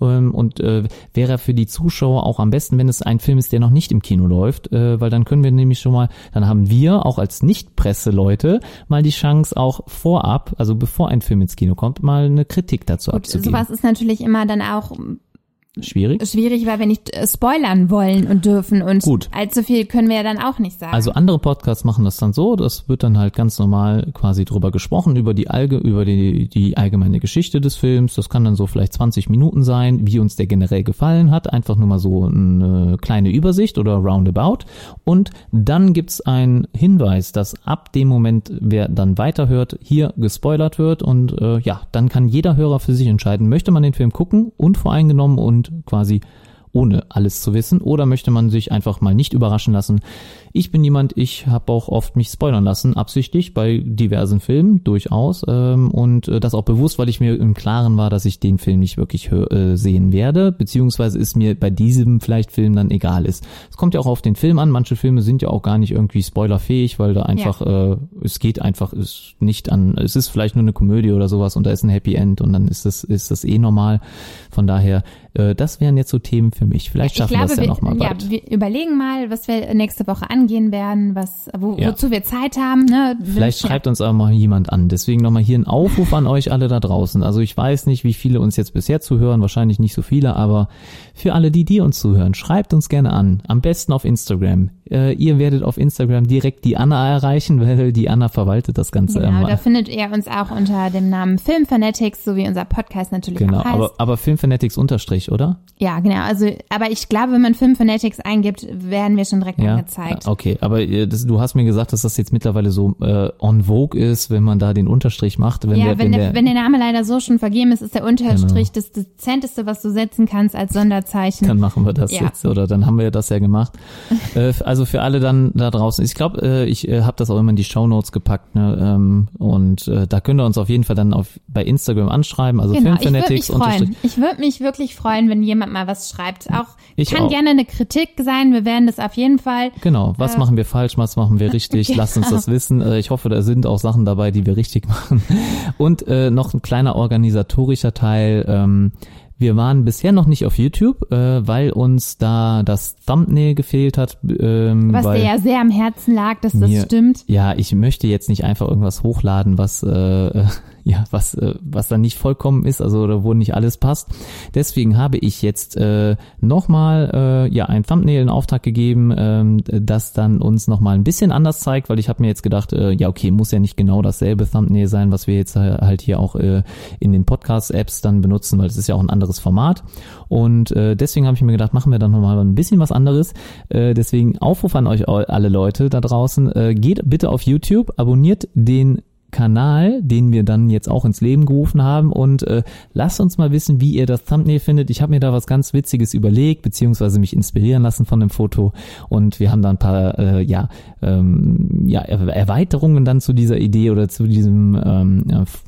Ähm, Und äh, wäre für die Zuschauer auch am besten, wenn es ein Film ist, der noch nicht im Kino läuft, äh, weil dann können wir nämlich schon mal, dann haben wir auch als Nicht-Presse-Leute mal die Chance auch vorab, also bevor ein Film ins Kino kommt, mal eine Kritik dazu Gut, abzugeben. sowas ist natürlich immer dann auch Schwierig? schwierig, weil wir nicht äh, spoilern wollen und dürfen und Gut. allzu viel können wir ja dann auch nicht sagen. Also andere Podcasts machen das dann so, das wird dann halt ganz normal quasi drüber gesprochen, über die Allge über die, die allgemeine Geschichte des Films. Das kann dann so vielleicht 20 Minuten sein, wie uns der generell gefallen hat. Einfach nur mal so eine kleine Übersicht oder roundabout. Und dann gibt's einen Hinweis, dass ab dem Moment, wer dann weiterhört, hier gespoilert wird. Und äh, ja, dann kann jeder Hörer für sich entscheiden, möchte man den Film gucken, unvoreingenommen und quasi ohne alles zu wissen oder möchte man sich einfach mal nicht überraschen lassen. Ich bin jemand, ich habe auch oft mich spoilern lassen, absichtlich bei diversen Filmen durchaus ähm, und äh, das auch bewusst, weil ich mir im Klaren war, dass ich den Film nicht wirklich äh, sehen werde, beziehungsweise ist mir bei diesem vielleicht Film dann egal ist. Es kommt ja auch auf den Film an, manche Filme sind ja auch gar nicht irgendwie spoilerfähig, weil da einfach, äh, es geht einfach, ist nicht an, es ist vielleicht nur eine Komödie oder sowas und da ist ein Happy End und dann ist das, ist das eh normal. Von daher, äh, das wären jetzt so Themen für mich. Vielleicht schaffen wir das ja nochmal ja, wir überlegen mal, was wir nächste Woche angehen werden, was, wo, Ja. wozu wir Zeit haben. Ne? Vielleicht schreibt uns aber mal jemand an. Deswegen nochmal hier ein Aufruf an euch alle da draußen. Also ich weiß nicht, wie viele uns jetzt bisher zuhören, wahrscheinlich nicht so viele, aber für alle die, die uns zuhören, schreibt uns gerne an. Am besten auf Instagram. Äh, ihr werdet auf Instagram direkt die Anna erreichen, weil die Anna verwaltet das Ganze Genau, immer. da findet ihr uns auch unter dem Namen Film Fanatics, so wie unser Podcast natürlich Genau, auch heißt. aber, aber Filmfanatics Unterstrich, oder? ja, genau. Also, aber ich glaube, wenn man Film Fanatics eingibt, werden wir schon direkt Ja. angezeigt. Okay, aber äh, das, du hast mir gesagt, dass das jetzt mittlerweile so äh, on vogue ist, wenn man da den Unterstrich macht. Wenn ja, der, wenn, der, der, wenn der Name leider so schon vergeben ist, ist der Unterstrich Genau. das dezenteste, was du setzen kannst als Sonderzeichen. Dann machen wir das Ja. jetzt oder dann haben wir das ja gemacht. äh, also für alle dann da draußen. Ich glaube, äh, ich äh, habe das auch immer in die Show Notes gepackt ne? ähm, und äh, da könnt ihr uns auf jeden Fall dann auf bei Instagram anschreiben. Also Genau, ich würde mich Filmfanatics. Ich würde mich wirklich freuen, wenn jemand mal was schreibt. Auch Ich kann auch. gerne eine Kritik sein. Wir werden das auf jeden Fall. Genau, was Äh, machen wir falsch, was machen wir richtig, Genau. lasst uns das wissen. Ich hoffe, da sind auch Sachen dabei, die wir richtig machen. Und äh, noch ein kleiner organisatorischer Teil. Ähm, wir waren bisher noch nicht auf YouTube, äh, weil uns da das Thumbnail gefehlt hat. Ähm, Was dir ja sehr am Herzen lag, dass das mir- stimmt. Ja, ich möchte jetzt nicht einfach irgendwas hochladen, was äh, ja was äh, was dann nicht vollkommen ist, also oder wo nicht alles passt. Deswegen habe ich jetzt äh, nochmal äh, ja ein Thumbnail in Auftrag gegeben, ähm, das dann uns nochmal ein bisschen anders zeigt, weil ich habe mir jetzt gedacht, äh, ja okay, muss ja nicht genau dasselbe Thumbnail sein, was wir jetzt äh, halt hier auch äh, in den Podcast-Apps dann benutzen, weil es ist ja auch ein anderes Format. Und äh, deswegen habe ich mir gedacht, machen wir dann nochmal ein bisschen was anderes. Äh, deswegen Aufruf an euch all- alle Leute da draußen, äh, geht bitte auf YouTube, abonniert den Kanal, den wir dann jetzt auch ins Leben gerufen haben und äh, lasst uns mal wissen, wie ihr das Thumbnail findet. Ich habe mir da was ganz Witziges überlegt, beziehungsweise mich inspirieren lassen von dem Foto und wir haben da ein paar äh, ja, ähm, ja Er- Erweiterungen dann zu dieser Idee oder zu diesem ähm,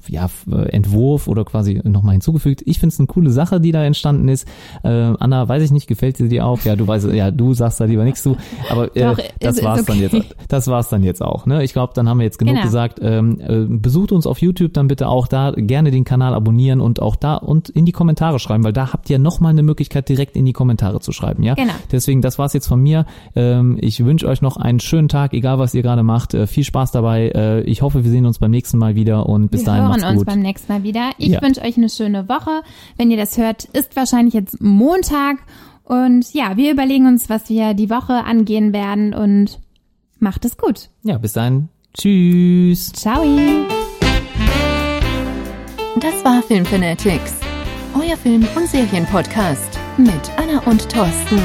ja, äh, Entwurf oder quasi nochmal hinzugefügt. Ich finde es eine coole Sache, die da entstanden ist. Äh, Anna, weiß ich nicht, gefällt dir auch? Ja, du weißt, ja, du sagst da lieber nichts zu, aber äh, Doch, das war's dann okay. jetzt. Das war's dann jetzt auch. Ne? Ich glaube, dann haben wir jetzt genug Genau. gesagt. Ähm, äh, äh, besucht uns auf YouTube, dann bitte auch da gerne den Kanal abonnieren und auch da und in die Kommentare schreiben, weil da habt ihr nochmal eine Möglichkeit, direkt in die Kommentare zu schreiben, ja? Genau. Deswegen, das war's jetzt von mir. Ähm, ich wünsche euch noch einen schönen Tag, egal was ihr gerade macht. Äh, viel Spaß dabei. Äh, ich hoffe, wir sehen uns beim nächsten Mal wieder und bis wir dahin hören macht's uns gut. beim nächsten Mal wieder. Ich Ja. wünsche euch eine schöne Woche. Wenn ihr das hört, ist wahrscheinlich jetzt Montag. Und ja, wir überlegen uns, was wir die Woche angehen werden und macht es gut. Ja, bis dahin. Tschüss. Ciao. Das war Filmfanatics, euer Film- und Serienpodcast mit Anna und Thorsten.